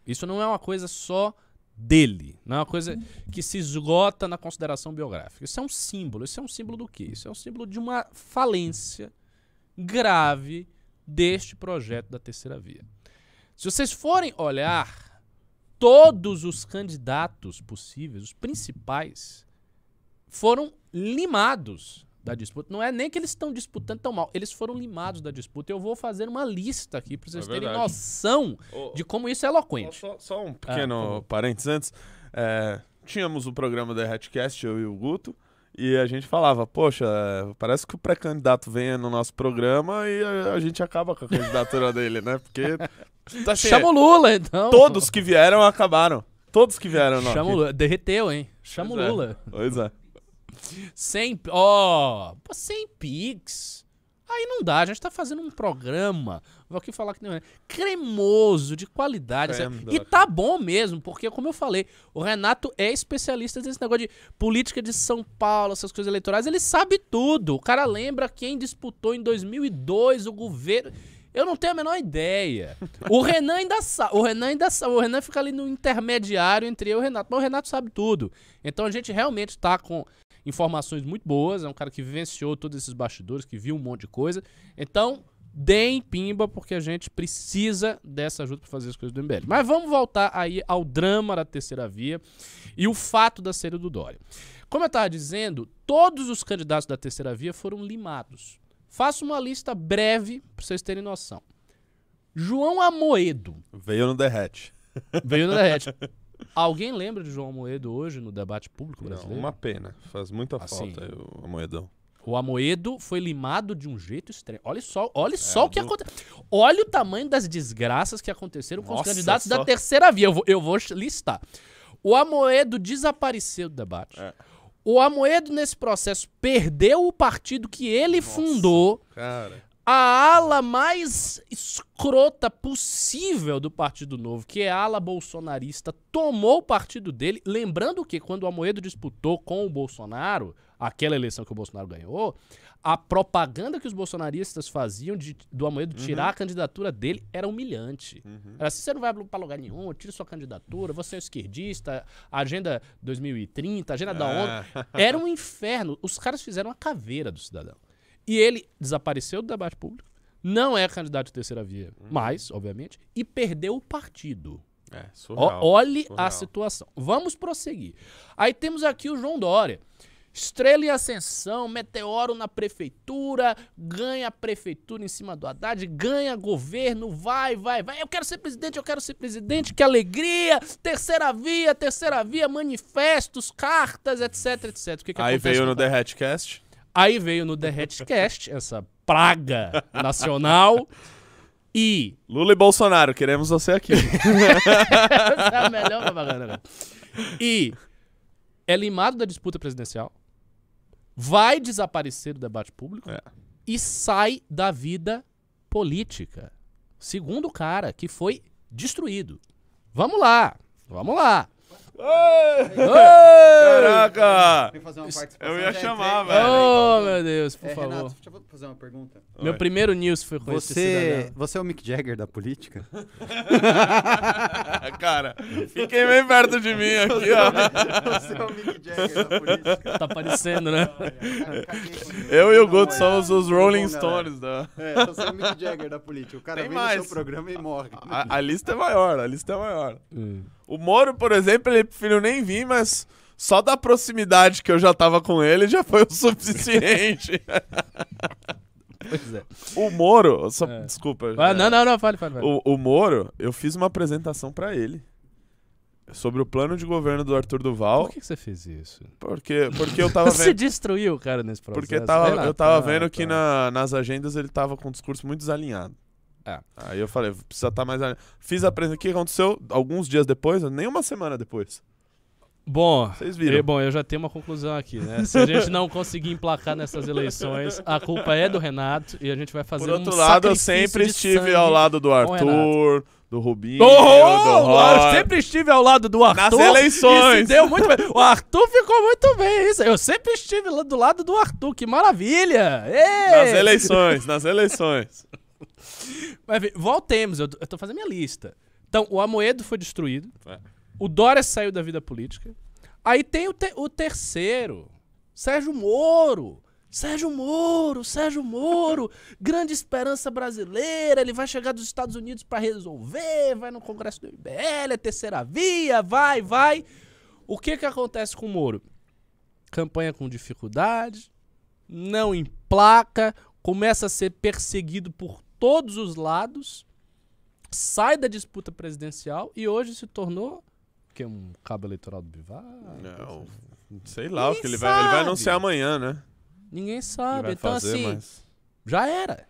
Isso não é uma coisa só dele, não é uma coisa que se esgota na consideração biográfica. Isso é um símbolo. Isso é um símbolo do quê? Isso é um símbolo de uma falência grave deste projeto da terceira via. Se vocês forem olhar todos os candidatos possíveis, os principais, foram limados da disputa. Não é nem que eles estão disputando tão mal, eles foram limados da disputa. Eu vou fazer uma lista aqui para vocês É terem noção de como isso é eloquente. Só, só um Ah, pequeno favor. parênteses antes. É, tínhamos o programa da Hatcast, eu e o Guto, e a gente falava, poxa, é, parece que o pré-candidato vem no nosso programa e a, a gente acaba com a candidatura dele, né? Porque tá assim, Chama o Lula, então. todos que vieram acabaram. Todos que vieram. Não, Chama o Lula. Derreteu, hein? Chama o é. Lula. Pois é. Sem. Ó. pô, sem Pix. Aí não dá. A gente tá fazendo um programa Vou aqui falar que não é. Cremoso, de qualidade. E tá bom mesmo, porque, como eu falei, o Renato é especialista nesse negócio de política de São Paulo, essas coisas eleitorais. Ele sabe tudo. O cara lembra quem disputou em 2002 o governo. Eu não tenho a menor ideia. O Renan ainda sabe. O Renan ainda sabe. O Renan fica ali no intermediário entre eu e o Renato. Mas o Renato sabe tudo. Então a gente realmente tá com informações muito boas. É um cara que vivenciou todos esses bastidores, que viu um monte de coisa. Então, deem pimba, porque a gente precisa dessa ajuda para fazer as coisas do MBL. Mas vamos voltar aí ao drama da terceira via e o fato da saída do Dória. Como eu estava dizendo, todos os candidatos da terceira via foram limados. Faço uma lista breve para vocês terem noção. João Amoedo Veio no derrete. veio no derrete. Alguém lembra de João Amoedo hoje no debate público Não, brasileiro? uma pena. Faz muita Assim. falta o Moedão. O Amoedo foi limado de um jeito extremo. Olha só, olha só o que do- aconteceu. Olha o tamanho das desgraças que aconteceram com os Nossa, candidatos só- da terceira via. Eu vou, eu vou listar. O Amoedo desapareceu do debate. É. O Amoedo, nesse processo, perdeu o partido que ele fundou. Cara. A ala mais escrota possível do Partido Novo, que é a ala bolsonarista, tomou o partido dele. Lembrando que quando o Amoedo disputou com o Bolsonaro, aquela eleição que o Bolsonaro ganhou, a propaganda que os bolsonaristas faziam de, do Amoedo tirar a candidatura dele era humilhante. Era assim, você não vai pra lugar nenhum, tira sua candidatura, você é um esquerdista, agenda 2030, agenda da ONU. Era um inferno. Os caras fizeram a caveira do cidadão. E ele desapareceu do debate público, não é candidato de terceira via, mais, obviamente, e perdeu o partido. É, surreal. olhe a surreal. situação. Vamos prosseguir. Aí temos aqui o João Dória. Estrela em ascensão, meteoro na prefeitura, ganha a prefeitura em cima do Haddad, ganha governo, vai, vai, vai. Eu quero ser presidente, eu quero ser presidente, que alegria! Terceira via, terceira via, manifestos, cartas, etc, etc. O que que Aí veio no o Dória? Aí veio no Derretcast, essa praga nacional, e Lula e Bolsonaro, queremos você aqui. Essa é a melhor propaganda. cara. E é limado da disputa presidencial, vai desaparecer do debate público É. e sai da vida política. Segundo o cara que foi destruído. Vamos lá, vamos lá. Caraca! Eu ia chamar, velho. Oh, meu Deus, por É, favor. Renato, deixa eu fazer uma pergunta. Meu Oi. primeiro news foi com esse Você, você é o Mick Jagger da política? Cara, fiquem bem perto de mim aqui, ó. você é o Mick Jagger da política. Tá aparecendo, né? Eu e o Guto somos os Rolling Stones da. É, você é o Mick Jagger da política. O cara Tem vem mais. no seu programa e morre. A, a lista é maior, a lista é maior. O Moro, por exemplo, ele preferiu nem vir, mas só da proximidade que eu já tava com ele já foi o suficiente. Pois é. o Moro, só, É. desculpa. Ah, não, não, não, fale, fale. fale. O, o Moro, eu fiz uma apresentação pra ele sobre o plano de governo do Arthur Duval, Por que, que você fez isso? porque, porque eu tava Você vendo. destruiu o cara nesse processo. Porque tava, Renato? eu tava Ah, vendo que tá. na- nas agendas ele tava com um discurso muito desalinhado. É. Aí eu falei, precisa estar mais alinhado. Fiz a apresentação. O que aconteceu alguns dias depois, nem uma semana depois. Bom, Vocês viram. e, bom, eu já tenho uma conclusão aqui, né? Se a gente não conseguir emplacar nessas eleições, a culpa é do Renato e a gente vai fazer Por outro um lado, eu sempre estive ao lado do Arthur, do Rubinho, Oh, do eu Roy. sempre estive ao lado do Arthur. Nas eleições. Deu muito bem. O Arthur ficou muito bem. Isso. Eu sempre estive do lado do Arthur. Que maravilha! Ei! Nas eleições, nas eleições. Mas voltemos, eu, eu tô fazendo minha lista. Então, o Amoedo foi destruído. É. O Dória saiu da vida política. Aí tem o, te- o terceiro, Sérgio Moro. Sérgio Moro, Sérgio Moro, grande esperança brasileira. Ele vai chegar dos Estados Unidos pra resolver, vai no Congresso do IBL, é terceira via, vai, vai. O que que acontece com o Moro? Campanha com dificuldade, não emplaca, começa a ser perseguido por todos os lados, sai da disputa presidencial e hoje se tornou que é um cabo eleitoral do Bivar? Não, sei lá o que ele vai. Ele vai anunciar amanhã, né? Ninguém sabe. Então fazer, assim, mas. já era.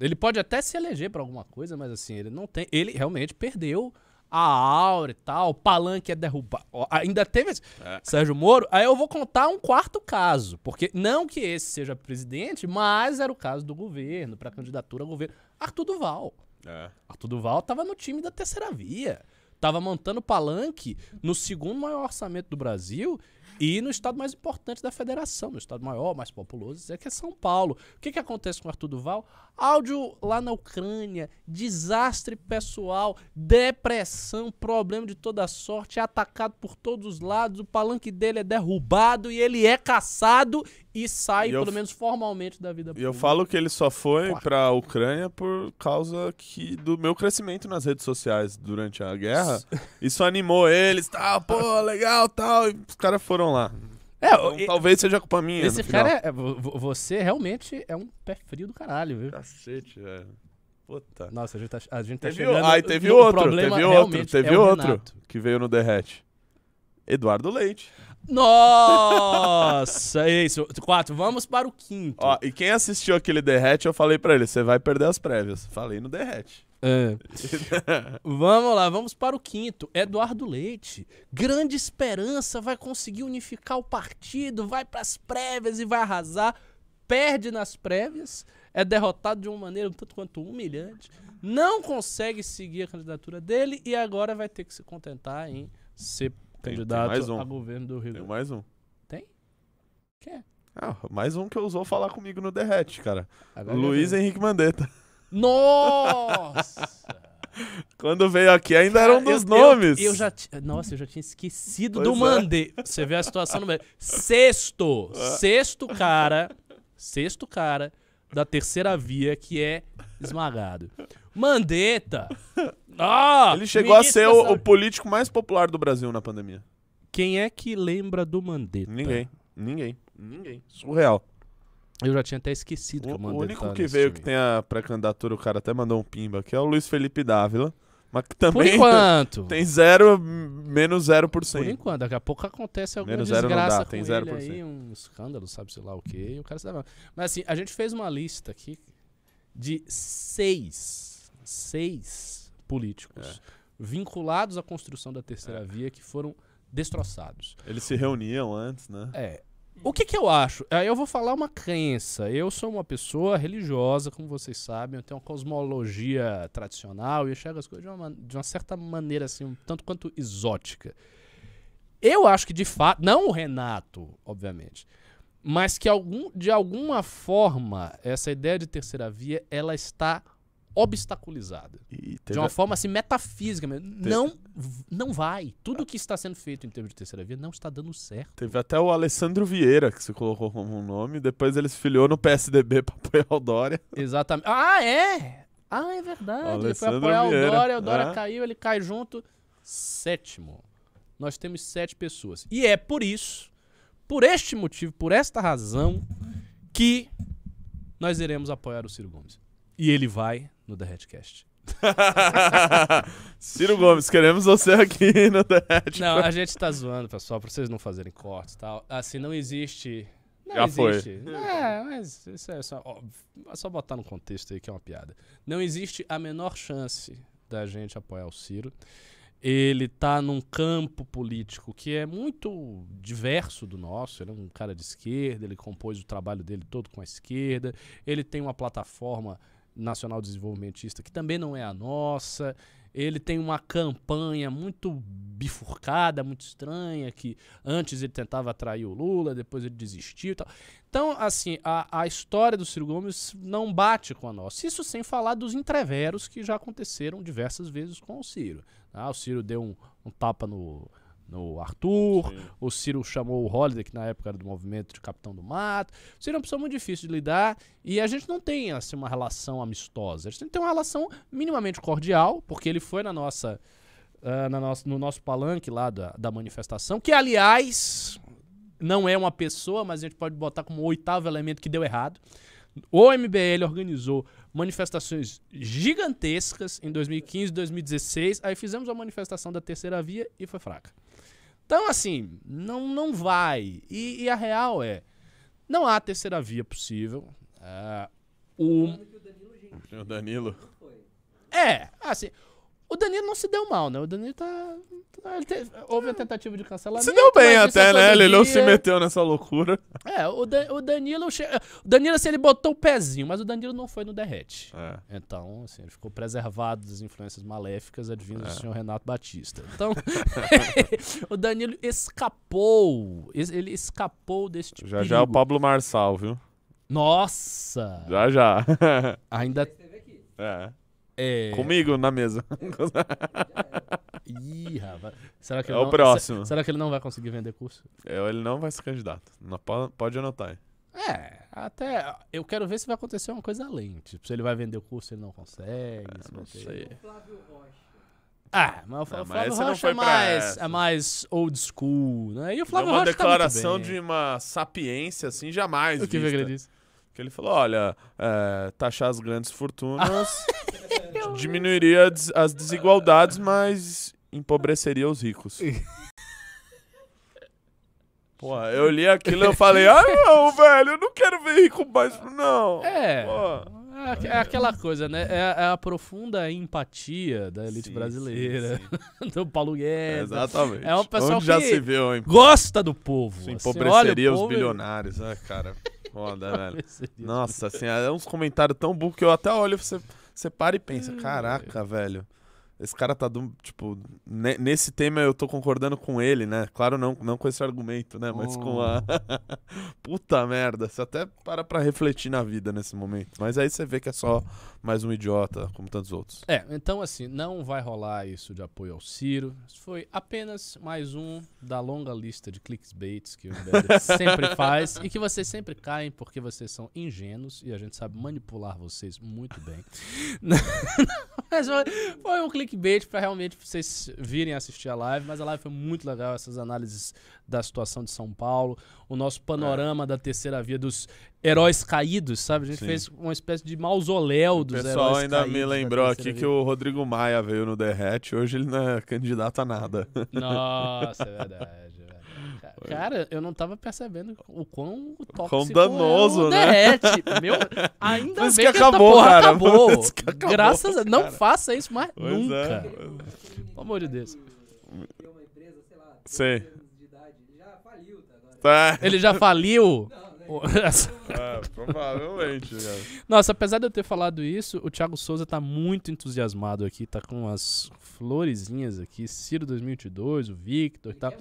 Ele pode até se eleger pra alguma coisa, mas assim, ele não tem, ele realmente perdeu a aura e tal, o palanque é derrubado. Ainda teve esse- É. Sérgio Moro. Aí eu vou contar um quarto caso, porque não que esse seja presidente, mas era o caso do governo, pra candidatura ao governo. Arthur Duval. É. Arthur Duval tava no time da terceira via. Tava montando palanque no segundo maior orçamento do Brasil e no estado mais importante da federação, no estado maior, mais populoso, é que é São Paulo. O que, que acontece com o Arthur Duval? Áudio lá na Ucrânia, desastre pessoal, depressão, problema de toda sorte, é atacado por todos os lados, o palanque dele é derrubado e ele é caçado e sai, E pelo menos formalmente, da vida E eu pública. falo que ele só foi Claro. pra Ucrânia por causa que do meu crescimento nas redes sociais durante a guerra. Isso animou eles, tal, pô, legal, tal. E os caras foram lá. É, Então, e- talvez seja culpa minha. esse cara, é, vo- você realmente é um pé frio do caralho, viu? Cacete, velho. Puta. Nossa, a gente tá, a gente tá Teve, chegando... aí teve outro, teve outro, realmente teve é outro que veio no Derrete. Eduardo Leite. Nossa, é isso. Quatro, vamos para o quinto. Ó, e quem assistiu aquele Derrete, eu falei pra ele, você vai perder as prévias. Falei no Derrete. É. vamos lá, vamos para o quinto. Eduardo Leite. Grande esperança, vai conseguir unificar o partido, vai para as prévias e vai arrasar. Perde nas prévias, é derrotado de uma maneira um tanto quanto humilhante. Não consegue seguir a candidatura dele e agora vai ter que se contentar em ser Tem- tem candidato mais um. a governo do Rio Tem Grande. mais um. Tem? Quem é? Ah, mais um que ousou falar comigo no Derrete, cara. Agora Luiz já- Henrique Mandetta. Nossa! Quando veio aqui ainda era um Cara, dos eu- nomes. Eu, eu já Nossa, eu já tinha esquecido Pois do é. Mandê. Você vê a situação no meio. Sexto. Sexto cara. Sexto cara da terceira via que é esmagado. Mandetta. Ah, Ele chegou a ser o, o político mais popular do Brasil na pandemia. Quem é que lembra do Mandetta? Ninguém. Ninguém. Ninguém. Surreal. Eu já tinha até esquecido que O, o o único que veio time. que tem a pré-candidatura, o cara até mandou um pimba aqui, é o Luiz Felipe Dávila. Mas que Por também enquanto. tem zero, menos 0%. Por enquanto, daqui a pouco acontece alguma Menos zero não desgraça dá, com tem ele 0%. aí, um escândalo, sabe, sei lá o quê, e o cara se dá mal. Mas assim, a gente fez uma lista aqui de seis, seis políticos É. vinculados à construção da terceira via que foram destroçados. Eles se reuniam antes, né? É. O que que eu acho? Aí eu vou falar uma crença. Eu sou uma pessoa religiosa, como vocês sabem. Eu tenho uma cosmologia tradicional e enxergo as coisas de uma, de uma certa maneira, assim, um tanto quanto exótica. Eu acho que, de fato, não o Renato, obviamente, mas que algum, de alguma forma essa ideia de terceira via, ela está obstaculizada. E De teve, uma forma assim metafísica mesmo. Não, não vai. Tudo que está sendo feito em termos de terceira via não está dando certo. teve até o Alessandro Vieira, que você colocou como um nome, depois ele se filiou no PSDB pra apoiar o Dória. Exatamente. Ah, é? Ah, é verdade. Ele foi apoiar Vieira. o Dória, o Dória É. caiu, ele cai junto. Sétimo. Nós temos sete pessoas. E é por isso, por este motivo, por esta razão, que nós iremos apoiar o Ciro Gomes. E ele vai no The Redcast. Ciro Gomes, queremos você aqui no Derrete. Não, a gente tá zoando, pessoal, pra vocês não fazerem cortes e tal. Assim, não existe. Não Já foi. existe. É, mas isso é só, ó, é só botar no contexto aí que é uma piada. Não existe a menor chance da gente apoiar o Ciro. Ele tá num campo político que é muito diverso do nosso. Ele é um cara de esquerda, ele compôs o trabalho dele todo com a esquerda. Ele tem uma plataforma nacional desenvolvimentista que também não é a nossa. Ele tem uma campanha muito bifurcada, muito estranha, que antes ele tentava atrair o Lula, depois ele desistiu e tal. Então, assim, a, a história do Ciro Gomes não bate com a nossa. Isso sem falar dos entreveros que já aconteceram diversas vezes com o Ciro. Ah, o Ciro deu um, um tapa no, no Arthur, o Ciro chamou o Holliday, que na época era do movimento de Capitão do Mato. O Ciro é uma pessoa muito difícil de lidar e a gente não tem assim, uma relação amistosa. A gente tem uma relação minimamente cordial, porque ele foi na nossa, ah, na nossa, no nosso palanque lá da, da manifestação, que aliás não é uma pessoa, mas a gente pode botar como oitavo elemento que deu errado. O MBL organizou manifestações gigantescas em 2015, 2016. Aí fizemos a manifestação da terceira via e foi fraca. Então, assim, não, não vai. E, e a real é: não há terceira via possível. Ah, o, o Danilo é, assim, o Danilo não se deu mal, né? O Danilo tá, Houve a tentativa de cancelamento. Se deu bem isso até, é né? Ele não se meteu nessa loucura. É, o, Dan- o Danilo. che- O Danilo, assim, ele botou o pezinho, mas o Danilo não foi no derrete. É. Então, assim, ele ficou preservado das influências maléficas advindas É. do senhor Renato Batista. Então, o Danilo escapou. es- Ele escapou desse tipo Já já é o. Pablo Marçal, viu? Nossa! Já já. Ainda. É. é. Comigo na mesa. Ih, rapaz. Será que É o não- próximo. se- Será que ele não vai conseguir vender curso? Eu- Ele não vai ser candidato. Não, po- pode anotar aí. É, até. Eu quero ver se vai acontecer uma coisa além. Tipo, se ele vai vender o curso, ele não consegue. se vai Não sei. Flávio Rocha. Ah, mas o Fla- Não, mas Flávio Rocha é mais, é mais old school, né? E o Flávio uma Rocha declaração tá de uma sapiência, assim, jamais O que foi que vista. ele disse? Que ele falou, olha, é, taxar as grandes fortunas diminuiria des- as desigualdades, mas empobreceria os ricos. Pô, eu li aquilo e eu falei, ah não, velho, eu não quero ver rico mais, não. É. Pô. É, é aquela coisa, né? É, é a profunda empatia da elite Sim, brasileira, sim, sim. do Paulo Guedes. Exatamente. É um pessoal Onde já que se viu, hein? Gosta do povo. Isso assim, empobreceria olha o os povo bilionários, né, cara? Foda, velho. Nossa, assim, é uns comentários tão burros que eu até olho e você, você para e pensa, caraca, velho. Esse cara tá do, tipo, ne- nesse tema eu tô concordando com ele, né? Claro, não, não com esse argumento, né? Mas com a. Puta merda. Você até para pra refletir na vida nesse momento. Mas aí você vê que é só mais um idiota, como tantos outros. É, então assim, não vai rolar isso de apoio ao Ciro. Isso foi apenas mais um da longa lista de clickbaits que o sempre faz e que vocês sempre caem porque vocês são ingênuos e a gente sabe manipular vocês muito bem. mas foi, foi um clickbait para realmente vocês virem assistir a live, mas a live foi muito legal, essas análises da situação de São Paulo, o nosso panorama da terceira via dos heróis caídos, sabe? A gente Sim. fez uma espécie de mausoléu O dos pessoal heróis ainda me caídos da lembrou aqui terceira que o Rodrigo Maia veio no Derrete. Hoje ele não é candidato a nada. Nossa, é verdade, é Cara, eu não tava percebendo o quão tóxico Quão danoso, é o né? derrete. Meu, ainda Por bem que acabou, porra cara. acabou. Que acabou, Graças a Não cara. faça isso mais Pois nunca. é. Pelo amor de Deus. Tem uma empresa, sei lá, 12 Sei. anos de idade. Ele já faliu, tá. É, Ele já faliu. Não, né? é, provavelmente, cara. Nossa, apesar de eu ter falado isso, o Thiago Souza tá muito entusiasmado aqui, tá com as florezinhas aqui, Ciro 2022, o Victor e tal.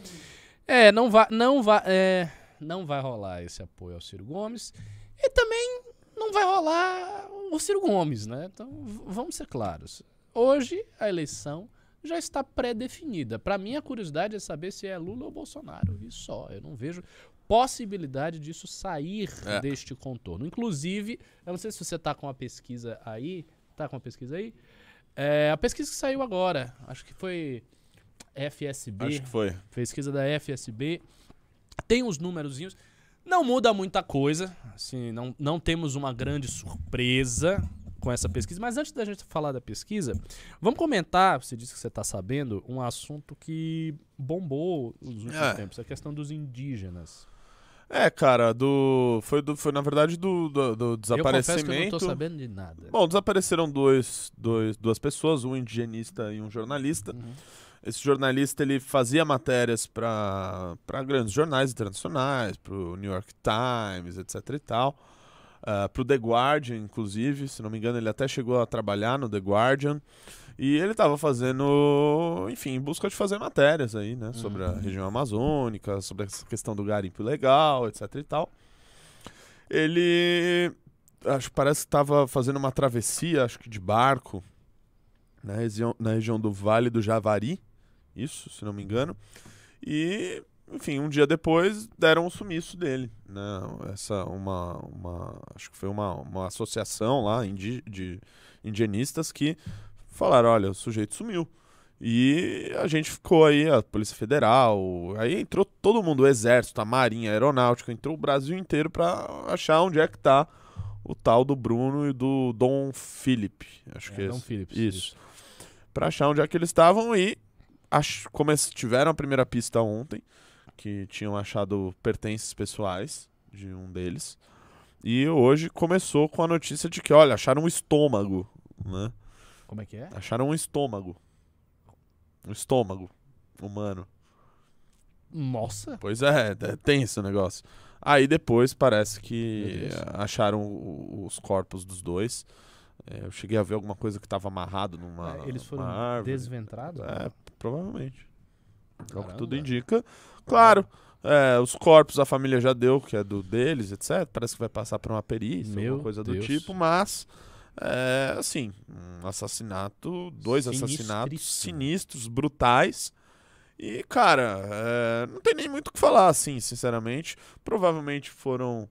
É, não vai, não vai, é, não vai rolar esse apoio ao Ciro Gomes e também não vai rolar o Ciro Gomes, né? Então, vamos ser claros. Hoje a eleição já está pré-definida. Para mim a curiosidade é saber se é Lula ou Bolsonaro. E só, eu não vejo possibilidade disso sair É. deste contorno. Inclusive, eu não sei se você tá com a pesquisa aí, tá com a pesquisa aí? É, a pesquisa que saiu agora, acho que foi FSB, Acho que foi. pesquisa da FSB. Tem uns númerozinhos. Não muda muita coisa. Assim, não, não temos uma grande surpresa com essa pesquisa. Mas antes da gente falar da pesquisa, vamos comentar, você disse que você está sabendo, um assunto que bombou nos últimos É. tempos, a questão dos indígenas. É, cara, do. Foi, do, foi na verdade do, do, do Eu confesso que eu não desaparecimento. tô sabendo de nada. Bom, desapareceram dois, dois, duas pessoas, um indigenista e um jornalista. Uhum. Esse jornalista ele fazia matérias para grandes jornais internacionais, para o New York Times, etc e tal. para o The Guardian, inclusive, se não me engano, ele até chegou a trabalhar no The Guardian. E ele estava fazendo, enfim, em busca de fazer matérias aí, né? Sobre a Uhum. região amazônica, sobre essa questão do garimpo ilegal, etc e tal. Ele, acho que parece que estava fazendo uma travessia, acho que de barco, na região, na região do Vale do Javari, isso, se não me engano. E, enfim, um dia depois deram o sumiço dele, né? Essa, uma, uma acho que foi uma, uma associação lá indi, de indianistas que falaram, olha, o sujeito sumiu. E a gente ficou aí, a Polícia Federal, aí entrou todo mundo, o Exército, a Marinha, a Aeronáutica, entrou o Brasil inteiro pra achar onde é que tá o tal do Bruno e do Dom Philip. Acho que É, é Dom esse. Phillips. Isso. Pra achar onde é que eles estavam e ach... tiveram a primeira pista ontem, que tinham achado pertences pessoais de um deles. E hoje começou com a notícia de que, olha, acharam um estômago, né? Como é que é? Acharam um estômago. Um estômago. humano. Nossa. Pois é, é tenso o negócio. Aí depois parece que acharam os corpos dos dois. É, eu cheguei a ver alguma coisa que tava amarrado numa, É, Eles foram árvore. desventrados? É, provavelmente. É o que tudo indica. Claro, é, os corpos a família já deu, que é do deles, etc. Parece que vai passar por uma perícia, Meu alguma coisa do Deus. tipo, mas é assim, um assassinato, dois assassinatos sinistros, brutais. E, cara, é, não tem nem muito o que falar, assim, sinceramente. Provavelmente foram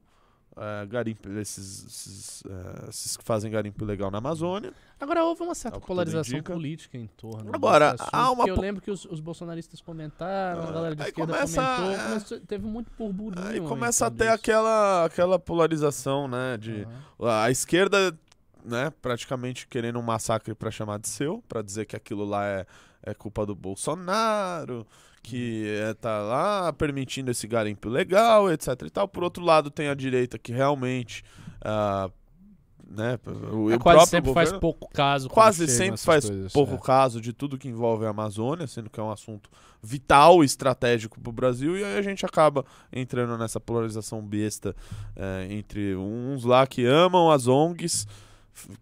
é, garimpo, esses, esses, é, esses que fazem garimpo ilegal na Amazônia. Agora houve uma certa É polarização política em torno Agora, há uma eu lembro que os, os bolsonaristas comentaram, a Ah, galera de esquerda começa, comentou, é. começou- teve muito burburinho. Aí começa a disso. aquela, aquela polarização, né, de... Aham. A esquerda, né, praticamente querendo um massacre pra chamar de seu, pra dizer que aquilo lá é, é culpa do Bolsonaro, que é, tá lá permitindo esse garimpo legal, etc e tal. Por outro lado, tem a direita que realmente, ah, né, o, É, quase próprio sempre faz governo pouco caso. quase sempre faz coisas, pouco é. caso de tudo que envolve a Amazônia, sendo que é um assunto vital e estratégico para o Brasil, e aí a gente acaba entrando nessa polarização besta é, entre uns lá que amam as ONGs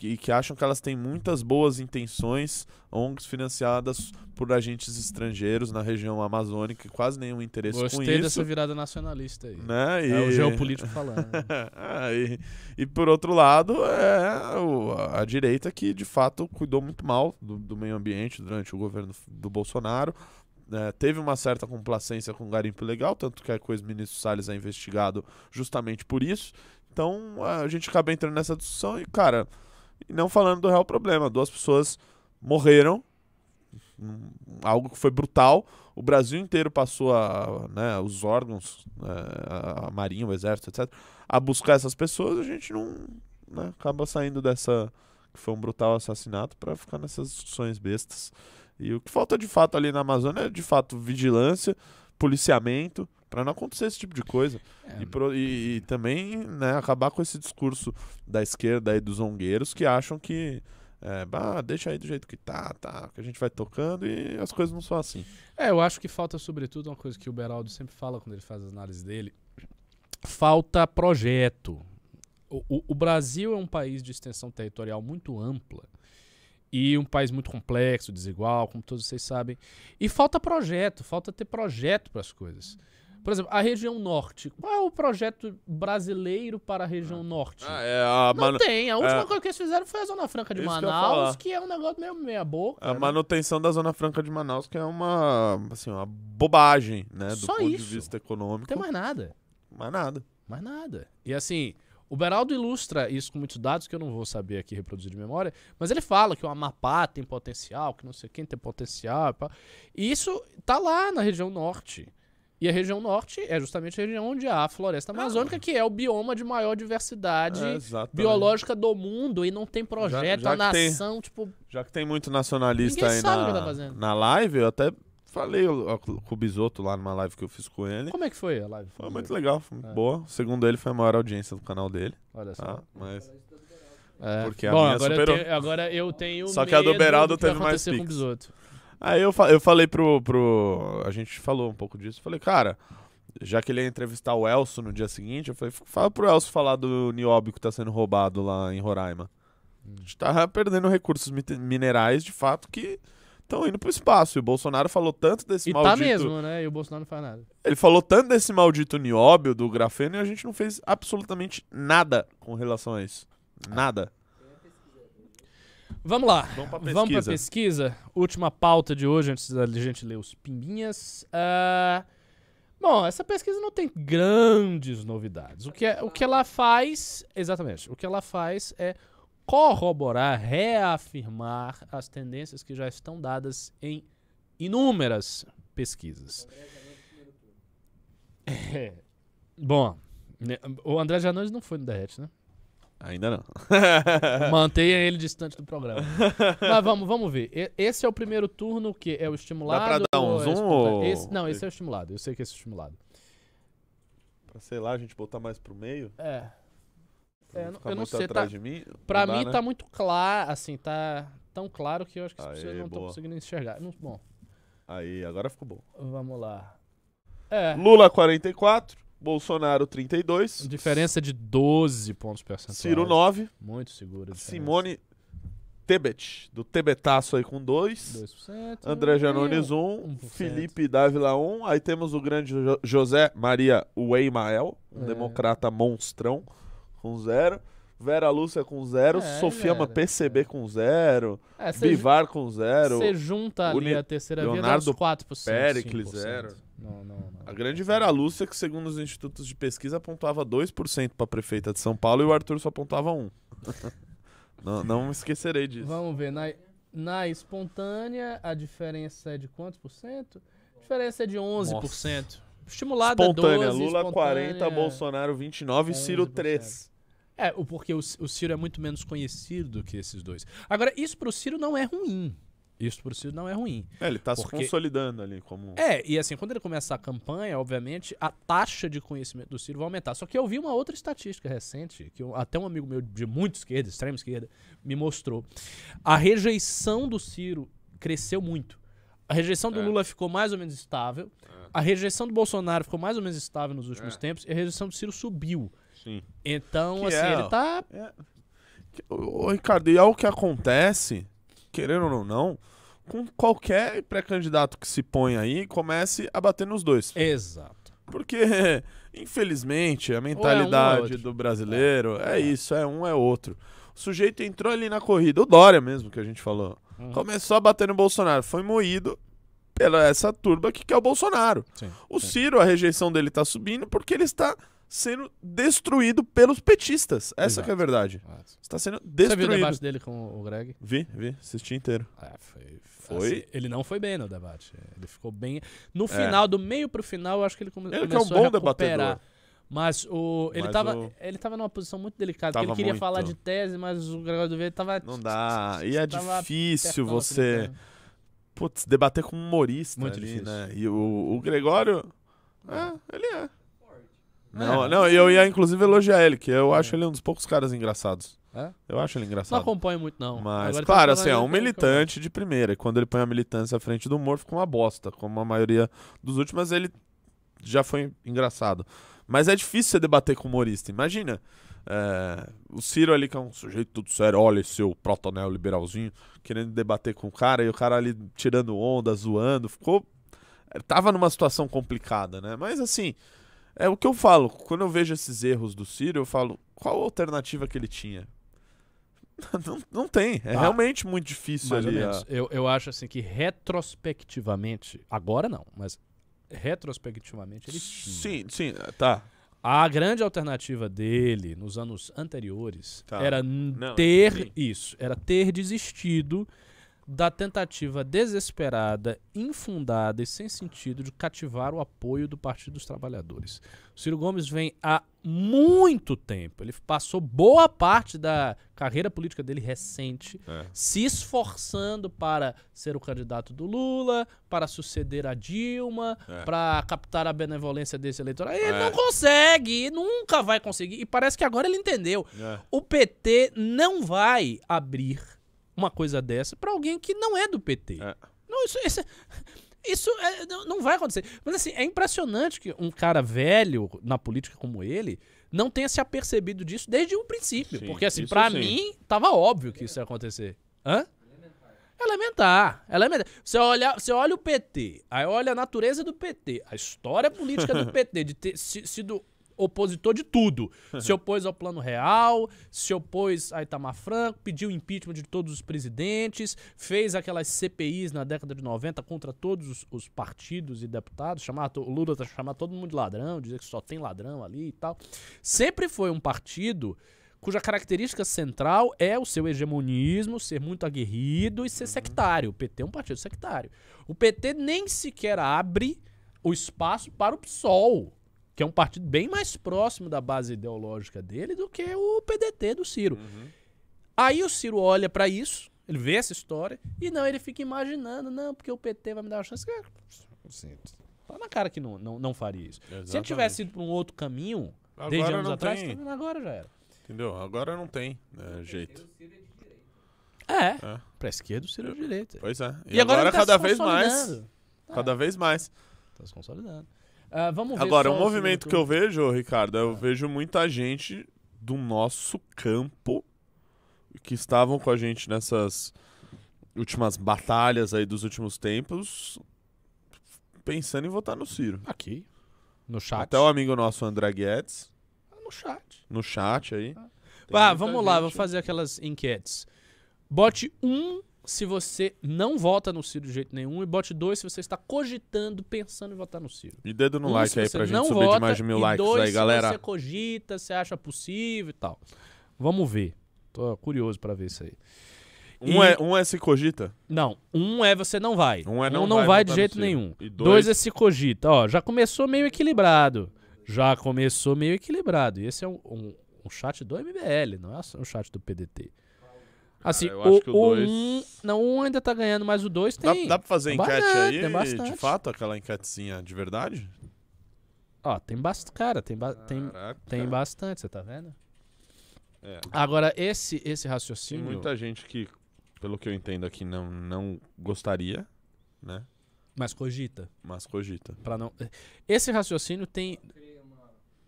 e que acham que elas têm muitas boas intenções, ONGs financiadas por agentes estrangeiros na região amazônica, e quase nenhum interesse com Gostei isso. dessa virada nacionalista aí. Né? É o E- geopolítico falando. Ah, e, e por outro lado, é o- a direita que de fato cuidou muito mal do, do meio ambiente durante o governo do Bolsonaro. É, teve uma certa complacência com o garimpo ilegal, tanto que é que o ex-ministro Salles é investigado justamente por isso. Então a gente acaba entrando nessa discussão e, cara, não falando do real problema. Duas pessoas morreram, algo que foi brutal. O Brasil inteiro passou a, né, os órgãos, é, a Marinha, o Exército, etc., a buscar essas pessoas. A gente não né, acaba saindo dessa que foi um brutal assassinato para ficar nessas discussões bestas. E o que falta de fato ali na Amazônia é de fato vigilância, policiamento, para não acontecer esse tipo de coisa. É, E, pro- e- e também né, acabar com esse discurso da esquerda e dos zongueiros que acham que é, bah, deixa aí do jeito que tá, tá, que a gente vai tocando e as coisas não são assim. É, eu acho que falta, sobretudo, uma coisa que o Beraldo sempre fala quando ele faz as análises dele. Falta projeto. O, o- o Brasil é um país de extensão territorial muito ampla e um país muito complexo, desigual, como todos vocês sabem. E falta projeto, falta ter projeto para as coisas. Por exemplo, a região norte. Qual é o projeto brasileiro para a região norte? Ah, é a, Não manu- tem. A última é. coisa que eles fizeram foi a Zona Franca de Isso que Manaus, falar. que é um negócio meio meia boca. a né? manutenção da Zona Franca de Manaus, que é uma, assim, uma bobagem, né, do Só ponto isso. de vista Não econômico. tem mais nada. mais nada. Mais nada. E assim, o Beraldo ilustra isso com muitos dados que eu não vou saber aqui reproduzir de memória, mas ele fala que o Amapá tem potencial, que não sei quem tem potencial. e. E isso tá lá na região norte. E a região norte é justamente a região onde há a floresta amazônica, que é o bioma de maior diversidade É, biológica do mundo e não tem projeto, já a que tem- nação, tipo, Já que tem muito nacionalista aí na, tá na live, eu até falei com o Bisoto lá numa live que eu fiz com ele. como é que foi a live? Foi muito legal, foi muito É. boa. Segundo ele, foi a maior audiência do canal dele. Olha só. Tá? Mas É. Porque a Bom, minha agora, superou. eu tenho, agora eu tenho Só que a do Beraldo teve mais acontecer Aí eu, eu falei pro, pro. A gente falou um pouco disso. Falei, cara, já que ele ia entrevistar o Elcio no dia seguinte, eu falei, fala pro Elcio falar do nióbio que tá sendo roubado lá em Roraima. A gente tá perdendo recursos minerais, de fato, que estão indo pro espaço. E o Bolsonaro falou tanto desse E tá maldito. mesmo, né? E o Bolsonaro não faz nada. Ele falou tanto desse maldito nióbio do grafeno e a gente não fez absolutamente nada com relação a isso. Nada. Vamos lá. Vamos pra Vamos pra pesquisa. pesquisa. Última pauta de hoje, antes da gente ler os pimbinhas. Ah, Bom, essa pesquisa não tem grandes novidades. O que, é- o que ela faz, exatamente, o que ela faz é corroborar, reafirmar as tendências que já estão dadas em inúmeras pesquisas. É. Bom, né, o André Janones não foi no Derrete, né? Ainda não. Mantenha ele distante do programa. Mas vamos, vamos ver. Esse é o primeiro turno que é o estimulado. dar um ou é zoom ou- Esse- não, esse é o estimulado. Eu sei que esse é o estimulado. pra, sei lá, a gente botar mais pro meio. É. pra É, eu não- ficar eu não muito sei, atrás tá- de mim. Pra Não dá, mim né? tá muito claro, assim, tá tão claro que eu acho que as Aê, pessoas não estão conseguindo enxergar. Não- bom. Aí, agora ficou bom. Vamos lá. É. Lula 44, Bolsonaro 32, Diferença de 12 pontos percentuais. Ciro 9, Muito diferença. Simone Tebet, do Tebetaço aí com 2. 2%. André Janones E 1, 1%. Felipe Dávila 1, aí temos o grande Jo- José Maria Weimael, um É. democrata monstrão, com 0. Vera Lúcia com 0, É, Sofiama velho. PCB com 0, É, Bivar com 0, Você junta ali Uni- a terceira via, dá Leonardo uns 4%. Pericles, 5%. zero. Não, não, não. a grande Vera Lúcia, que segundo os institutos de pesquisa apontava 2% para prefeita de São Paulo e o Arthur só apontava 1. não, não me esquecerei disso. Vamos ver. Na, na espontânea, a diferença é de quantos por cento? A diferença é de 11%. Estimulada Espontânea, 12, Lula espontânea, 40, Bolsonaro 29, Ciro 11%. 3. É, porque o, o Ciro é muito menos conhecido do que esses dois. Agora, isso pro Ciro não é ruim. Isso pro Ciro não é ruim. É, ele tá se Porque- consolidando ali como. É, e assim, quando ele começar a campanha, obviamente, a taxa de conhecimento do Ciro vai aumentar. Só que eu vi uma outra estatística recente, que eu- até um amigo meu de muito esquerda, extrema esquerda, me mostrou. A rejeição do Ciro cresceu muito. A rejeição do É. Lula ficou mais ou menos estável. A rejeição do Bolsonaro ficou mais ou menos estável nos últimos É. tempos. E a rejeição do Ciro subiu. Sim. Então, Que assim, é, ele tá. Ô, ô, Ricardo, e é o que acontece, querendo ou não, com qualquer pré-candidato que se põe aí, comece a bater nos dois. Exato. Porque, infelizmente, a mentalidade outro. do brasileiro é, isso, é um, é outro. O sujeito entrou ali na corrida, o Dória mesmo, que a gente falou. Uhum. Começou a bater no Bolsonaro, foi moído pela essa turba que quer o Bolsonaro. Sim. O sim. Ciro, a rejeição dele tá subindo porque ele está sendo destruído pelos petistas. Essa Exato. que é a verdade. Exato. Está sendo Você viu o destruído. debate dele com o Greg? Vi, vi, assisti inteiro. É, foi. Foi? assim, ele não foi bem no debate. Ele ficou bem. No final, do meio pro final, eu acho que ele, come É. Ele que é um começou bom a recuperar. debatedor. Mas o, ele, Mas tava, o- ele tava numa posição muito delicada, ele queria muito. falar de tese, mas o Gregório do Vieira tava. Não dá. E é difícil você, assim, né? putz, debater com um humorista Muito ali, difícil. né? E o, o Gregório, é, ele é. Não, É. não, e eu ia inclusive elogiar ele, que eu acho ele um dos poucos caras engraçados. É? Eu acho ele Não engraçado. acompanho muito, não. Mas, Agora, claro, assim, é um militante de primeira. E quando ele põe a militância à frente do humor, fica uma bosta. Como a maioria dos últimos, ele já foi engraçado. Mas é difícil você debater com humorista. Imagina, é, o Ciro ali, que é um sujeito tudo sério, olha esse seu protonel liberalzinho, querendo debater com o cara, e o cara ali tirando onda, zoando. Ficou. é, Tava numa situação complicada, né? Mas assim, é o que eu falo. Quando eu vejo esses erros do Ciro, eu falo, qual a alternativa que ele tinha? Não, não tem. É Ah, realmente muito difícil Mais ou ali. menos. a- Eu, eu acho assim que retrospectivamente, agora não, mas retrospectivamente ele tinha. Sim, sim, tá. A grande alternativa dele nos anos anteriores Tá. era Não, ter sim. isso, era ter desistido da tentativa desesperada, infundada e sem sentido de cativar o apoio do Partido dos Trabalhadores. O Ciro Gomes vem há muito tempo, ele passou boa parte da carreira política dele recente É. se esforçando para ser o candidato do Lula, para suceder a Dilma, É. para captar a benevolência desse eleitorado. Ele É. não consegue, nunca vai conseguir. E parece que agora ele entendeu. É. O PT não vai abrir uma coisa dessa para alguém que não é do PT. É. Não, isso, isso, isso é- não, vai acontecer. Mas assim, é impressionante que um cara velho na política como ele não tenha se apercebido disso desde o princípio. Sim, porque assim, sim. mim, tava óbvio que isso ia acontecer. Hã? Elementar. Elementar. Você olha, você olha o PT, aí olha a natureza do PT, a história política do PT, de ter si- sido opositor de tudo. Se opôs ao Plano Real, se opôs a Itamar Franco, pediu impeachment de todos os presidentes, fez aquelas CPIs na década de 90 contra todos os, os partidos e deputados, chamar, o Lula tá chamar todo mundo de ladrão, dizer que só tem ladrão ali e tal. Sempre foi um partido cuja característica central é o seu hegemonismo, ser muito aguerrido e ser sectário. O PT é um partido sectário. O PT nem sequer abre o espaço para o PSOL, que é um partido bem mais próximo da base ideológica dele do que o PDT do Ciro. Aí o Ciro olha pra isso, ele vê essa história e não, ele fica imaginando, não, porque o PT vai me dar uma chance. Cara, tá na cara que não, não, não faria isso. Se ele tivesse ido pra um outro caminho, desde Agora anos não atrás, tem. tá- agora já era. Entendeu? Agora não tem né, jeito. É, É. pra esquerda o Ciro é direita. Pois é. E, E, agora, agora, tá cada se vez mais. consolidando. Cada vez mais. Tá se consolidando. Ah, vamos ver Agora, um o movimento que eu vejo, Ricardo, Ah. eu vejo muita gente do nosso campo que estavam com a gente nessas últimas batalhas aí dos últimos tempos pensando em votar no Ciro. Aqui. No chat. Até o amigo nosso André Guedes, No chat. no chat aí. Ah, vamos lá, vou fazer aquelas enquetes. Bote um se você não vota no Ciro de jeito nenhum e bote dois se você está cogitando, pensando em votar no Ciro. E dedo no Um, like se aí pra gente subir de mais de mil likes dois, aí, se galera. você cogita, você acha possível e tal. Vamos ver. Tô curioso pra ver isso aí. Um, E- é, um é se cogita. Não, um é você não vai. Um é não não vai vai, de jeito nenhum. E dois... dois- é se cogita. Ó, já começou meio equilibrado. Já começou meio equilibrado. E esse é um, um, um chat do MBL, não é um chat do PDT. Assim, eu o, acho que o o dois- um, não, um ainda tá ganhando, mas o dois Dá, tem. dá pra fazer Tem enquete bastante, aí, tem bastante. de fato, aquela enquetezinha de verdade? Ó, tem bastante. Cara, tem, ba- tem, tem bastante, você tá vendo? É. Agora, esse, esse Tem raciocínio. muita gente que, pelo que eu entendo aqui, não, não gostaria, né? Mas cogita. Mas cogita. Pra não... Esse raciocínio tem.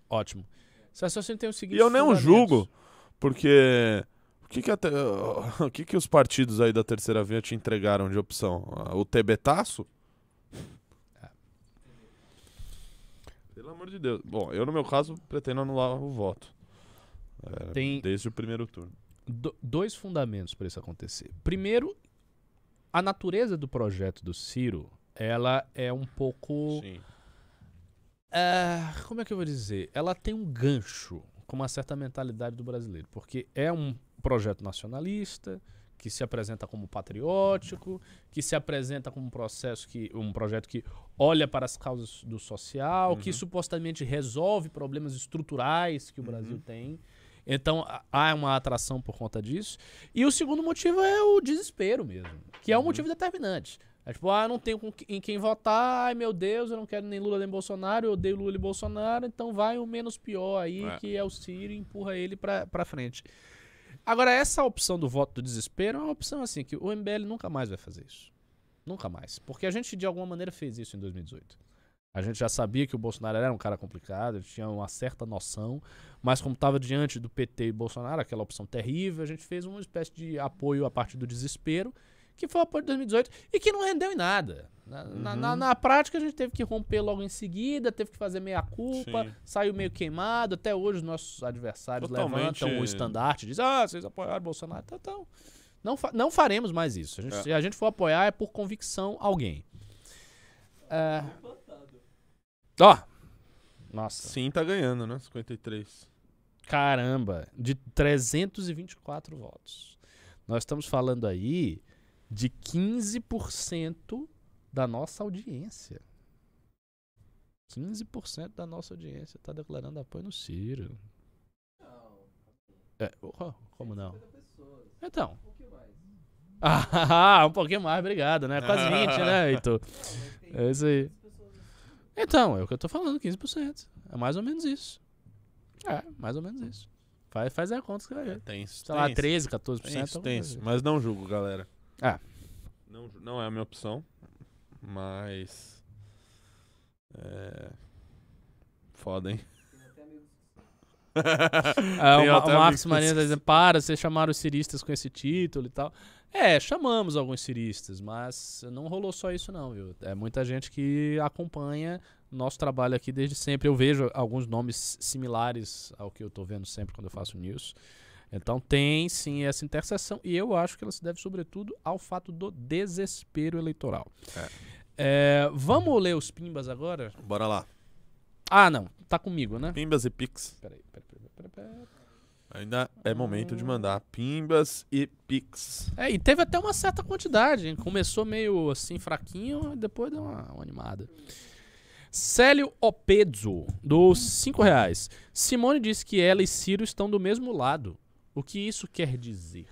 Ótimo. Esse raciocínio tem o seguinte. E eu não julgo, porque o que que, até- o que que os partidos aí da terceira via te entregaram de opção? O tebetaço? Pelo amor de Deus. Bom, eu no meu caso pretendo anular o voto. É, Tem- Desde o primeiro turno. do- dois fundamentos para isso acontecer. Primeiro, a natureza do projeto do Ciro, ela é um pouco. Sim. É, como é que eu vou dizer? Ela tem um gancho com uma certa mentalidade do brasileiro, porque é um projeto nacionalista que se apresenta como patriótico, que se apresenta como um processo que um projeto que olha para as causas do social, que Uhum. supostamente resolve problemas estruturais que o Brasil Uhum. tem. Então há uma atração por conta disso. E o segundo motivo é o desespero mesmo, que é um Uhum. motivo determinante. É tipo, ah, não tenho que- em quem votar, ai meu Deus, eu não quero nem Lula nem Bolsonaro, eu odeio Lula e Bolsonaro, então vai o menos pior aí, É. que é o Ciro, e empurra ele pra, pra frente. Agora, essa opção do voto do desespero é uma opção assim, que o MBL nunca mais vai fazer isso. Nunca mais. Porque a gente, de alguma maneira, fez isso em 2018. A gente já sabia que o Bolsonaro era um cara complicado, tinha uma certa noção, mas como estava diante do PT e Bolsonaro, aquela opção terrível, a gente fez uma espécie de apoio a partir do desespero, que foi o apoio de 2018 e que não rendeu em nada. Na, na- Uhum. na- na prática, a gente teve que romper logo em seguida, teve que fazer meia-culpa, saiu meio queimado. Até hoje, os nossos adversários Totalmente- levantam o estandarte e dizem: Ah, vocês apoiaram o Bolsonaro. Então, então não, fa- não faremos mais isso. A gente- É. Se a gente for apoiar, é por convicção alguém. É... Ó! Nossa. Sim, tá ganhando, né? 53. Caramba, de 324 votos. Nós estamos falando aí de 15% da nossa audiência. 15% da nossa audiência está declarando apoio no Ciro. É, oh, como não? Então. Ah, um pouquinho mais, obrigado, né? Quase 20, né, Heitor? É isso aí. Então, é o que eu tô falando, 15%. É mais ou menos isso. É, mais ou menos isso. Faz, faz a conta que vai ver. Tem isso. Sei lá, tem 13, 14%. Tenso, alguma tenso. coisa. Mas não julgo, galera. Ah. Não, não é a minha opção. Mas. É. Foda, hein? É, Tem o, o Marcos Marinho tá dizendo, para, vocês chamaram os ciristas com esse título e tal. É, chamamos alguns ciristas, mas não rolou só isso não, viu? É muita gente que acompanha nosso trabalho aqui desde sempre. Eu vejo alguns nomes similares ao que eu tô vendo sempre quando eu faço news. Então tem sim essa interseção e eu acho que ela se deve sobretudo ao fato do desespero eleitoral. É, vamos ler os pimbas agora? Bora lá. Ah, não. Tá comigo, né? Pimbas e Pix. Peraí, peraí, peraí, peraí. Ainda é momento de mandar Pimbas e Pix. É, e teve até uma certa quantidade, hein? Começou meio assim fraquinho, e depois deu uma, uma animada. Célio Opezzo, dos 5 reais. Simone disse que ela e Ciro estão do mesmo lado. O que isso quer dizer?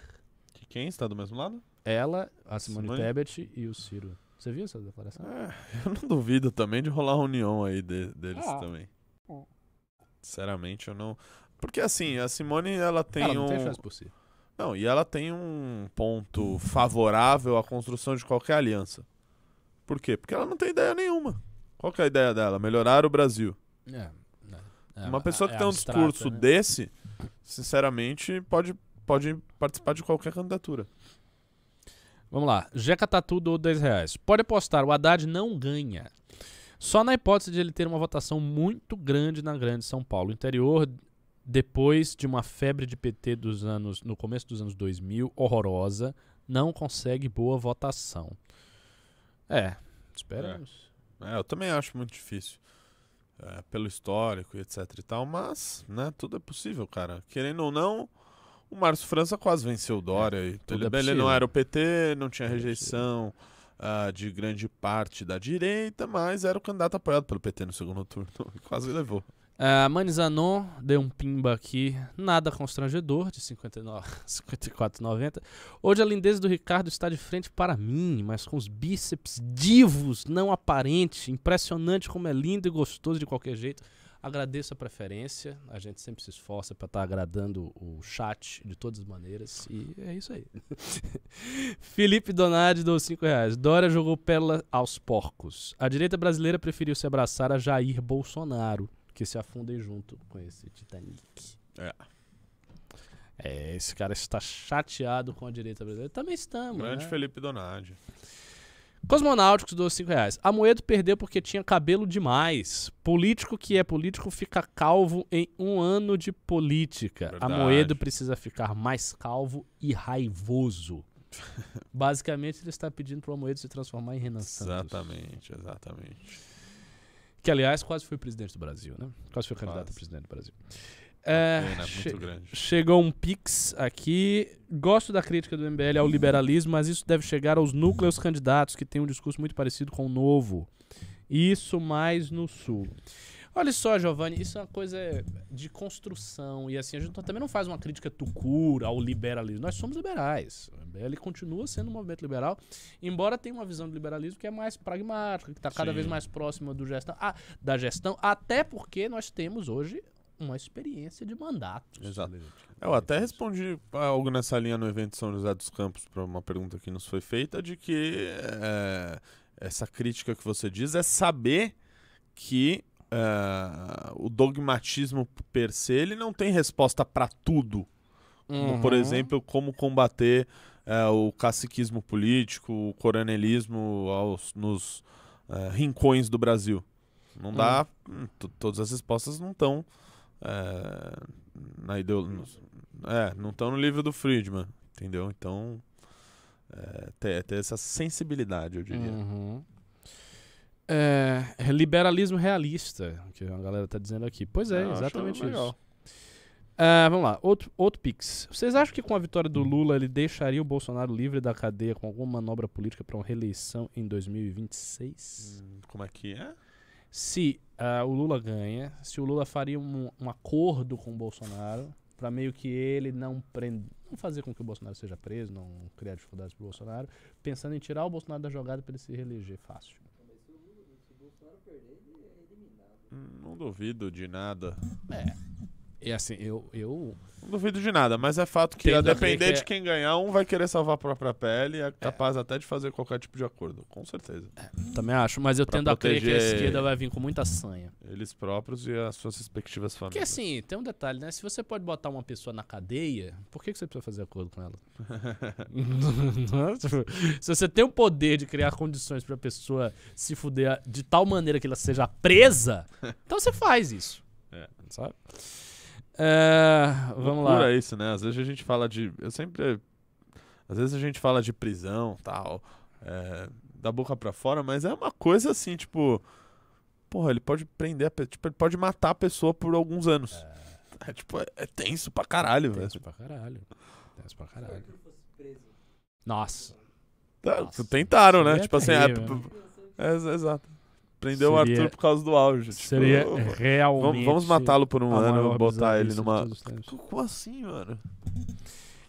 Que quem está do mesmo lado? Ela, a Simone, Simone? Tebet e o Ciro. Você viu essa declaração? É, eu não duvido também de rolar uma união aí de- deles Ah. também. Hum. Sinceramente, eu não. Porque assim, a Simone, ela tem ela não um. tem chance por si. Não, e ela tem um ponto favorável à construção de qualquer aliança. Por quê? Porque ela não tem ideia nenhuma. Qual que é a ideia dela? Melhorar o Brasil. É, é, Uma pessoa que é tem um abstrata, discurso né? desse, sinceramente, pode, pode participar de qualquer candidatura. Vamos lá. Jeca Tatu doou 10 reais. Pode apostar, o Haddad não ganha. Só na hipótese de ele ter uma votação muito grande na Grande São Paulo. O interior, depois de uma febre de PT dos anos, no começo dos anos 2000, horrorosa, não consegue boa votação. É, esperamos. É, eu também acho muito difícil. É, pelo histórico e etc e tal, mas, né, tudo é possível, cara. Querendo ou não, o Márcio França quase venceu o Dória. e tudo ele, é ele não era o PT, não tinha é rejeição ah, de grande parte da direita, mas era o candidato apoiado pelo PT no segundo turno. e quase levou. É, Manizanon deu um pimba aqui, nada constrangedor, de 59 54,90. Hoje a lindeza do Ricardo está de frente para mim, mas com os bíceps divos, não aparente. Impressionante como é lindo e gostoso de qualquer jeito. Agradeço a preferência, a gente sempre se esforça para estar agradando o chat de todas as maneiras, e é isso aí. Felipe Donadi deu 5 reais. Dória jogou pérola aos porcos. A direita brasileira preferiu se abraçar a Jair Bolsonaro que se afundem junto com esse Titanic. É. É, esse cara está chateado com a direita brasileira. Também estamos. Grande né? Felipe Donadi. Cosmonáuticos dos 5 reais. Amoedo perdeu porque tinha cabelo demais. Político que é político fica calvo em um ano de política. Verdade. Amoedo precisa ficar mais calvo e raivoso. Basicamente, ele está pedindo para o Amoedo se transformar em Renan Santos. Exatamente, exatamente. Que, aliás, quase foi presidente do Brasil, né? Quase foi candidato a presidente do Brasil. É, Pena che- muito grande. Chegou um pix aqui. Gosto da crítica do MBL ao liberalismo, mas isso deve chegar aos núcleos candidatos que têm um discurso muito parecido com o novo. Isso mais no sul. Olha só, Giovanni, isso é uma coisa de construção. E assim, a gente também não faz uma crítica tucura ao liberalismo. Nós somos liberais. O MBL continua sendo um movimento liberal, embora tenha uma visão do liberalismo que é mais pragmática, que está cada Sim. vez mais próxima do gestão, ah, da gestão, até porque nós temos hoje uma experiência de mandatos. Exato. Eu até respondi algo nessa linha no evento de São José dos Campos para uma pergunta que nos foi feita de que é, essa crítica que você diz é saber que é, o dogmatismo per se ele não tem resposta para tudo. Como, por Uhum. exemplo, como combater é, o caciquismo político, o coronelismo aos, nos é, rincões do Brasil. Não dá. hum, to- todas as respostas não estão na ideologia. É, não estão no livro do Friedman, entendeu? Então, é, ter, ter essa sensibilidade, eu diria. Uhum. É, liberalismo realista, que a galera tá dizendo aqui. Pois é, Ah, exatamente legal. isso. Ah, vamos lá, outro, outro pix. Vocês acham que com a vitória do Lula ele deixaria o Bolsonaro livre da cadeia com alguma manobra política para uma reeleição em 2026? Hum, Como é que é? Se ah, o Lula ganha, se o Lula faria um, um acordo com o Bolsonaro para meio que ele não prend... não fazer com que o Bolsonaro seja preso, não criar dificuldades pro Bolsonaro, pensando em tirar o Bolsonaro da jogada para ele se reeleger fácil. Hum, Não duvido de nada. É. E assim, eu, eu Não duvido de nada, mas é fato que, a Tendo a depender que é- de quem ganhar, um vai querer salvar a própria pele e é capaz até de fazer qualquer tipo de acordo. Com certeza. também acho, mas eu Pra tendo a crer que a esquerda vai vir com muita sanha. Eles próprios e as suas respectivas Porque famílias. assim, tem um detalhe, né? Se você pode botar uma pessoa na cadeia, por que, que você precisa fazer acordo com ela? É? Se você tem o poder de criar condições pra pessoa se fuder de tal maneira que ela seja presa, então você faz isso. É. Sabe? É, vamos lá. Loucura isso, né? Às vezes a gente fala de. Eu sempre. Às vezes a gente fala de prisão tal. é, da boca pra fora, mas é uma coisa assim, tipo. Porra, ele pode prender Tipo, ele pode matar a pessoa por alguns anos. É, tipo, é, é tenso pra caralho, velho. Tenso pra caralho. Tenso pra caralho. Preso. Nossa. Tá, Nossa, Tentaram, né? Tipo assim, é, é, é, exato. Prendeu o Seria- Arthur por causa do auge. tipo, Seria realmente. vamos, matá-lo por um ano e botar ele numa. Como assim, mano?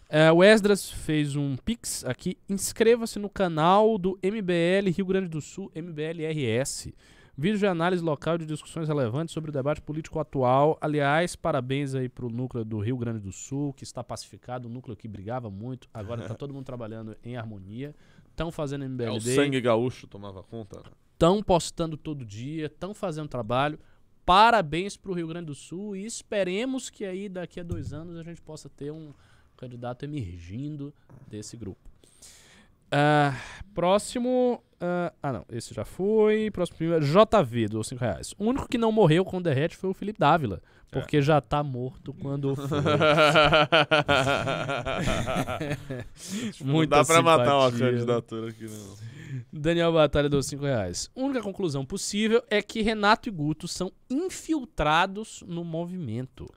É, o Esdras fez um pix aqui. Inscreva-se no canal do MBL Rio Grande do Sul, MBLRS. Vídeo de análise local de discussões relevantes sobre o debate político atual. Aliás, parabéns aí pro núcleo do Rio Grande do Sul, que está pacificado, um núcleo que brigava muito. Agora tá todo mundo trabalhando em harmonia. estão fazendo É, o sangue gaúcho tomava conta. Estão postando todo dia, estão fazendo trabalho. Parabéns pro Rio Grande do Sul e esperemos que aí daqui a dois anos a gente possa ter um candidato emergindo desse grupo. Ah, próximo. ah, ah, não, esse já foi. Próximo JV, dos 5 reais. O único que não morreu com o derrete foi o Felipe Dávila. Porque já tá morto quando foi. não Muita dá pra matar uma simpatia. candidatura aqui, não. Daniel Batalha dos 5 reais. A única conclusão possível é que Renato e Guto são infiltrados no movimento.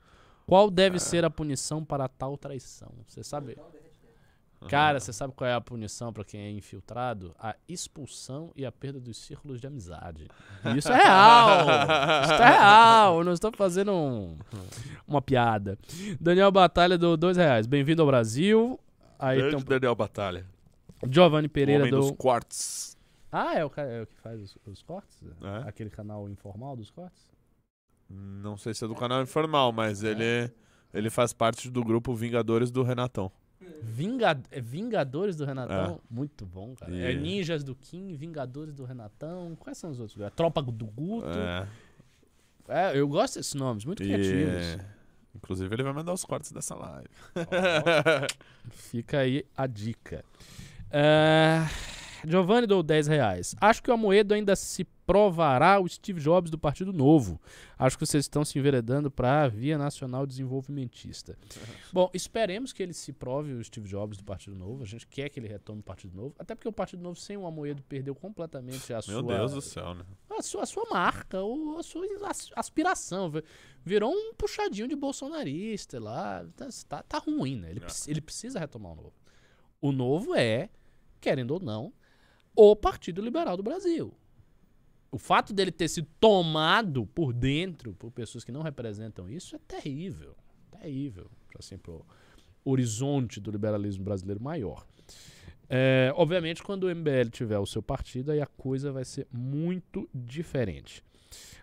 Qual deve ser a punição para tal traição? Você sabe? Cara, você sabe qual é a punição para quem é infiltrado? A expulsão e a perda dos círculos de amizade. E Isso é real! Isso é real! Eu não estou fazendo um- uma piada. Daniel Batalha do 2 reais. Bem-vindo ao Brasil. Aí tem um... Daniel Batalha. Giovanni Pereira Homem do dos quartos. ah, é o, cara, é o que faz os, os cortes? É. Aquele canal informal dos cortes? Não sei se é do canal informal, mas ele, ele faz parte do grupo Vingadores do Renatão. Vinga, é Vingadores do Renatão? Muito bom, cara. É E- Ninjas do Kim, Vingadores do Renatão. Quais são os outros? A Tropa do Guto. É. É. eu gosto desses nomes, muito criativos. E, inclusive, ele vai mandar os cortes dessa live. Fica aí a dica. É... Giovanni dou 10 reais. Acho que o Amoedo ainda se provará o Steve Jobs do Partido Novo. Acho que vocês estão se enveredando para a via nacional desenvolvimentista. Bom, esperemos que ele se prove o Steve Jobs do Partido Novo. A gente quer que ele retome o Partido Novo. Até porque o Partido Novo sem o Amoedo perdeu completamente a Meu sua Deus do céu, né? a sua, a sua marca, ou a sua as- aspiração. Vi- Virou um puxadinho de bolsonarista lá. Tá, tá, tá ruim, né? Ele, É. ele precisa retomar o novo. O novo é, querendo ou não, o Partido Liberal do Brasil. O fato dele ter sido tomado por dentro por pessoas que não representam isso é terrível. Terrível. Assim, pro horizonte do liberalismo brasileiro maior. É, obviamente, quando o MBL tiver o seu partido, aí a coisa vai ser muito diferente.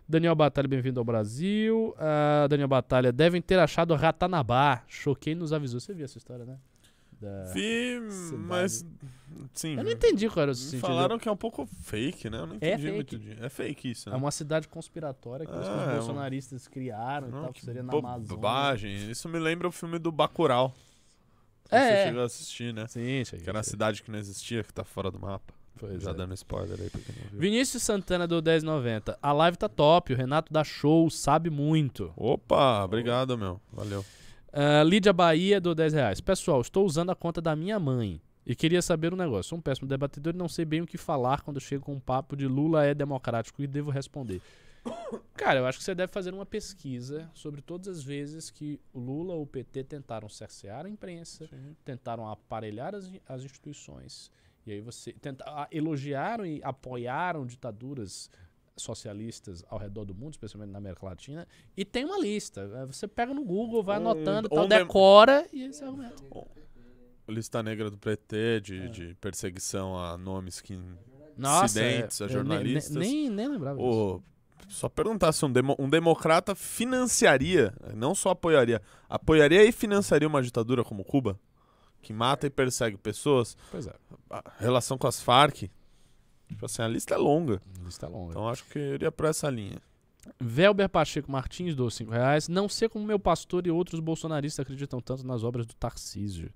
Daniel Batalha, bem-vindo ao Brasil. Ah, Daniel Batalha, devem ter achado Ratanabá. Choquei nos avisou. Você viu essa história, né? Da- Vi, cidade. mas. Sim. Eu não entendi qual era o sentido. Falaram que é um pouco fake, né? Eu não É entendi muito. fake. De... É fake isso, É né? uma cidade conspiratória que os- Ah, os é um- bolsonaristas criaram e Não, tal, que que seria na Amazônia. Bobagem. Isso me lembra o filme do Bacurau. Se É. Você chegou a assistir, né? Sim, cheguei. Que era a cidade que não existia, que tá fora do mapa. Pois Já é. dando spoiler aí pra quem não viu. Vinícius Santana do 1090. A live tá top, o Renato dá show, sabe muito. Opa, obrigado, meu. Valeu. Ah, Lídia Bahia do 10 reais. Pessoal, estou usando a conta da minha mãe. E queria saber um negócio. Sou um péssimo debatedor e não sei bem o que falar quando chego com um papo de Lula é democrático e devo responder. Cara, eu acho que você deve fazer uma pesquisa sobre todas as vezes que o Lula ou o PT tentaram cercear a imprensa, tentaram aparelhar as, as instituições. E aí você tenta, elogiaram e apoiaram ditaduras socialistas ao redor do mundo, especialmente na América Latina, e tem uma lista. Eh, Você pega no Google, vai Um- anotando, tal, decora e você argumenta. Lista negra do PT, de, É. de perseguição a nomes que. Nossa, Acidentes, é, a jornalistas. Nem, nem, nem lembrava disso. Só perguntar se um, demo- um democrata financiaria, não só apoiaria, apoiaria e financiaria uma ditadura como Cuba, que mata e persegue pessoas. Pois é, A relação com as Farc, tipo assim, a lista é longa. lista longa. Então acho que eu iria pra essa linha. Velber Pacheco Martins, dos 5 reais. Não sei como meu pastor e outros bolsonaristas acreditam tanto nas obras do Tarcísio.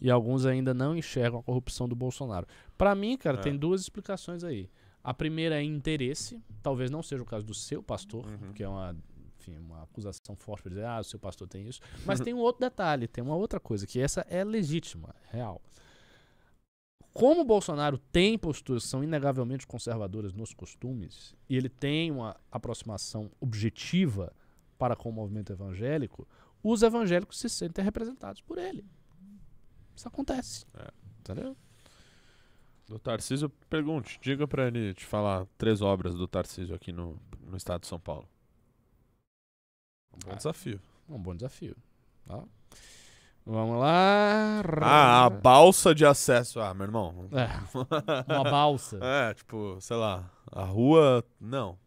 E alguns ainda não enxergam a corrupção do Bolsonaro. Pra mim, cara, É. tem duas explicações aí. A primeira é interesse. Talvez não seja o caso do seu pastor, Uhum. que é uma, enfim, uma acusação forte pra dizer, ah, o seu pastor tem isso. Mas tem um outro detalhe, tem uma outra coisa, que essa é legítima, real. Como o Bolsonaro tem posturas que são inegavelmente conservadoras nos costumes, e ele tem uma aproximação objetiva para com o movimento evangélico, os evangélicos se sentem representados por ele. Isso acontece. É. Entendeu? Do Tarcísio, pergunte, diga pra ele te falar três obras do Tarcísio aqui no, no estado de São Paulo. Um bom Ah. desafio. Um bom desafio. Tá? Vamos lá. Ah, a balsa de acesso. Ah, meu irmão. É, uma balsa. É, tipo, sei lá, a rua. Não.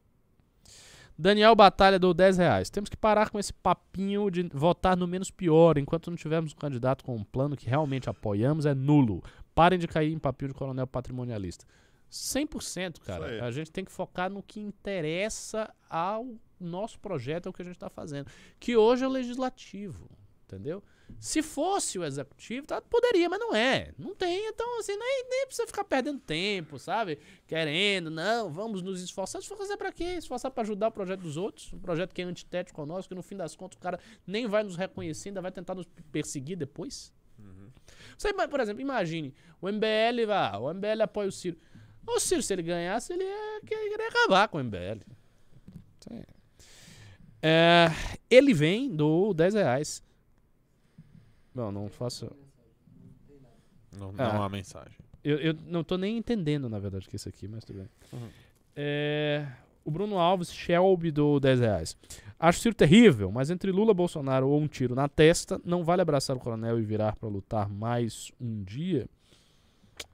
Daniel Batalha do 10 reais. Temos que parar com esse papinho de votar no menos pior. Enquanto não tivermos um candidato com um plano que realmente apoiamos, é nulo. Parem de cair em papinho de coronel patrimonialista. 100%, cara. A gente tem que focar no que interessa ao nosso projeto, ao que a gente está fazendo. Que hoje é o legislativo, entendeu? Se fosse o executivo, tá, poderia, mas não é. Não tem, então assim, nem, nem precisa ficar perdendo tempo, sabe? Querendo, não, vamos nos esforçar. Se for fazer pra quê? Esforçar pra ajudar o projeto dos outros, um projeto que é antitético ao nosso, que no fim das contas o cara nem vai nos reconhecer, ainda vai tentar nos perseguir depois. Você, ima- por exemplo, imagine, o MBL vai, o MBL apoia o Ciro. O Ciro, se ele ganhasse, ele ia querer acabar com o MBL. É, ele vem do 10 reais. Não, não faço. Não, Ah. não há mensagem. Eu, eu não tô nem entendendo, na verdade, o que é isso aqui, mas tudo bem. Uhum. É, o Bruno Alves, Shelby do 10 reais. Acho o Ciro terrível, mas entre Lula, Bolsonaro ou um tiro na testa, não vale abraçar o coronel e virar pra lutar mais um dia?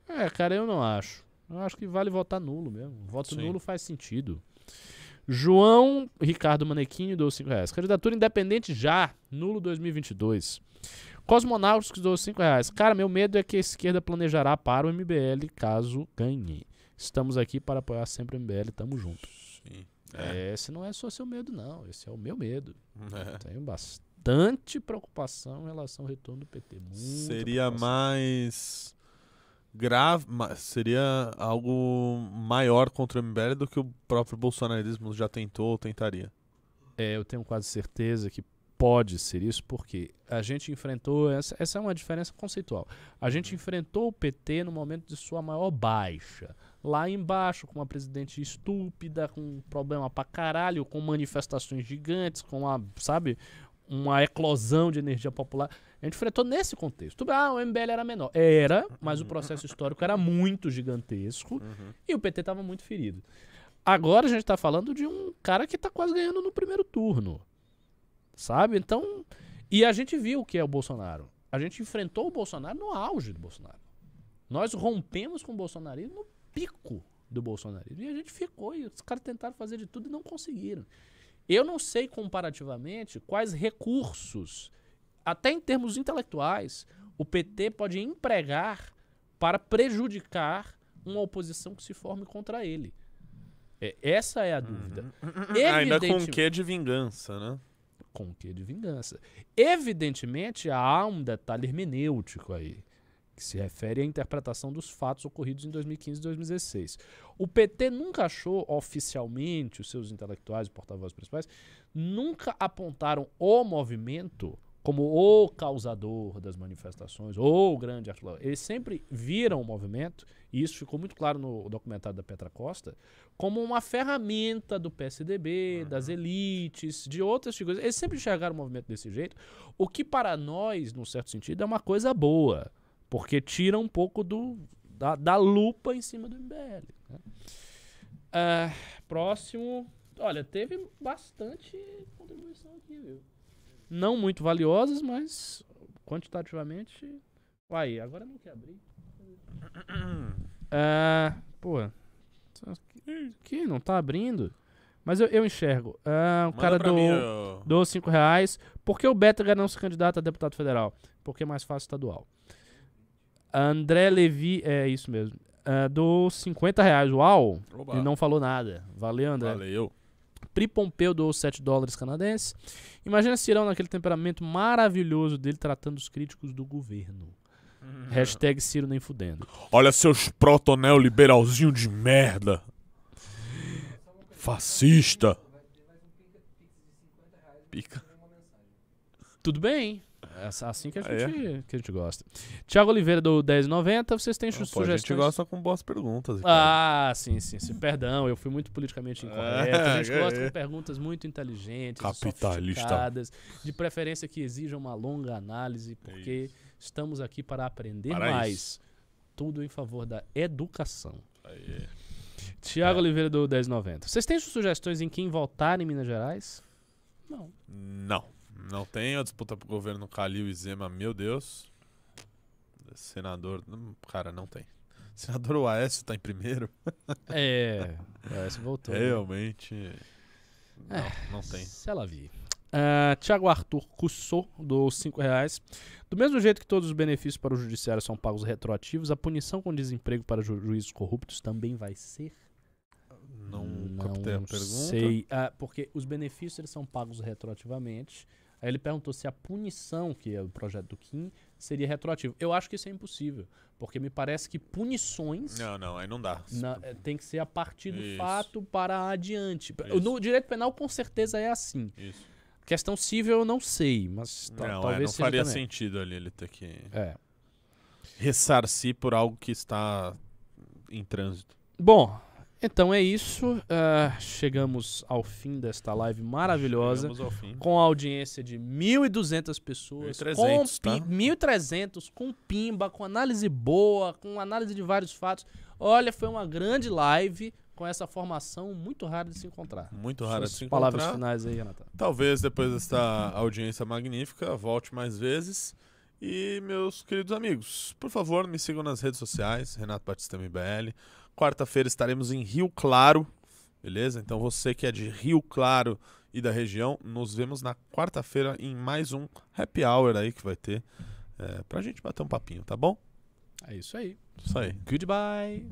É, cara, eu não acho. Eu acho que vale votar nulo mesmo. Voto Sim. nulo faz sentido. João Ricardo Manequinho deu 5 reais. Candidatura independente já, nulo 2022. Cosmonautas deu 5 reais. Cara, meu medo é que a esquerda planejará para o MBL caso ganhe. Estamos aqui para apoiar sempre o MBL, tamo junto. Sim. É. Esse não é só seu medo, não. Esse é o meu medo. É. Tenho bastante preocupação em relação ao retorno do PT. Muita Seria mais grave, seria algo maior contra o MBL do que o próprio bolsonarismo já tentou ou tentaria. É, eu tenho quase certeza que pode ser isso, porque a gente enfrentou. Essa, essa é uma diferença conceitual. A gente enfrentou o PT no momento de sua maior baixa. Lá embaixo, com uma presidente estúpida, com um problema pra caralho, com manifestações gigantes, com uma, sabe, uma eclosão de energia popular. A gente enfrentou nesse contexto. Ah, o MBL era menor. Era, mas o processo histórico era muito gigantesco e o PT estava muito ferido. Agora a gente tá falando de um cara que tá quase ganhando no primeiro turno. Sabe? Então. E a gente viu o que é o Bolsonaro. A gente enfrentou o Bolsonaro no auge do Bolsonaro. Nós rompemos com o bolsonarismo no pico do bolsonarismo. E a gente ficou. E os caras tentaram fazer de tudo e não conseguiram. Eu não sei comparativamente quais recursos, até em termos intelectuais, o PT pode empregar para prejudicar uma oposição que se forme contra ele. É, essa é a dúvida. Ainda com o quê de vingança, né? Com o quê de vingança. Evidentemente, há um detalhe hermenêutico aí, que se refere à interpretação dos fatos ocorridos em 2015 e 2016. O PT nunca achou oficialmente, os seus intelectuais e porta-vozes principais, nunca apontaram o movimento como o causador das manifestações, ou o grande articulador. Eles sempre viram o movimento, e isso ficou muito claro no documentário da Petra Costa, como uma ferramenta do PSDB, das elites, de outras figuras. Eles sempre enxergaram o movimento desse jeito, o que para nós, num certo sentido, é uma coisa boa, porque tira um pouco do, da, da lupa em cima do MBL. né? Ah, próximo. Olha, teve bastante contribuição aqui, viu? Não muito valiosas, mas quantitativamente. Uai, agora não quer abrir. Ah, pô. Aqui não tá abrindo. Mas eu, eu enxergo. Ah, o Manda cara do. mim, Dou 5 reais. Por que o Bétega não se candidata a deputado federal? Porque é mais fácil estadual. André Levi, é isso mesmo. Uh, dou 50 reais. Uau! Oba. Ele não falou nada. Valeu, André. Valeu. Pri Pompeu doou 7 dólares canadenses. Imagina Cirão naquele temperamento maravilhoso dele tratando os críticos do governo. Hashtag Ciro nem fudendo. Olha seus proto-neoliberalzinho de merda. Fascista. Pica. Tudo bem. É assim que a Ah, é? gente, que a gente gosta. Tiago Oliveira do 10,90. Vocês têm Não, pô, a sugestões? gente gosta com boas perguntas. Ricardo. Ah, sim, sim, sim. Perdão, eu fui muito politicamente É, incorreto. A gente é, gosta é. de perguntas muito inteligentes, Capitalista. sofisticadas, de preferência que exijam uma longa análise, porque estamos aqui para aprender Para mais. isso. Tudo em favor da educação. Aí. Tiago É. Oliveira do 1090. Vocês têm sugestões em quem votar em Minas Gerais? Não. Não. Não tem a disputa pro governo Calil e Zema, meu Deus. Senador. hum, Cara, não tem. Senador Oaécio tá em primeiro. É. Esse voltou. né? Realmente. Não, É. não tem. Se ela vir. Ah, Tiago Arthur Cussou, do 5 reais. Do mesmo jeito que todos os benefícios para o judiciário são pagos retroativos, a punição com desemprego para ju- juízes corruptos também vai ser? Não, captei a pergunta. sei. Ah, porque os benefícios eles são pagos retroativamente. Aí ele perguntou se a punição, que é o projeto do Kim, seria retroativo. Eu acho que isso é impossível, porque me parece que punições Não, não, aí não dá. na- eh, tem que ser a partir do Isso. fato para adiante. Isso. No direito penal, com certeza, é assim. Isso. Questão cível, eu não sei, mas Não, é, talvez não seja faria também. sentido ali ele ter que É. ressarcir por algo que está em trânsito. Bom, então é isso. Ah, chegamos ao fim desta live maravilhosa. Chegamos ao fim. Com a audiência de 1.200 pessoas. 1.300, com tá? 1.300, com pimba, com análise boa, com análise de vários fatos. Olha, foi uma grande live com essa formação muito rara de se encontrar. Muito raro de se palavras encontrar. finais aí, Renata. Talvez depois desta audiência magnífica volte mais vezes. E meus queridos amigos, por favor, me sigam nas redes sociais, Renato Batista MBL. Quarta-feira estaremos em Rio Claro, beleza? Então você que é de Rio Claro e da região, nos vemos na quarta-feira em mais um happy hour aí que vai ter é, pra gente bater um papinho, tá bom? É isso aí. Isso aí. Goodbye.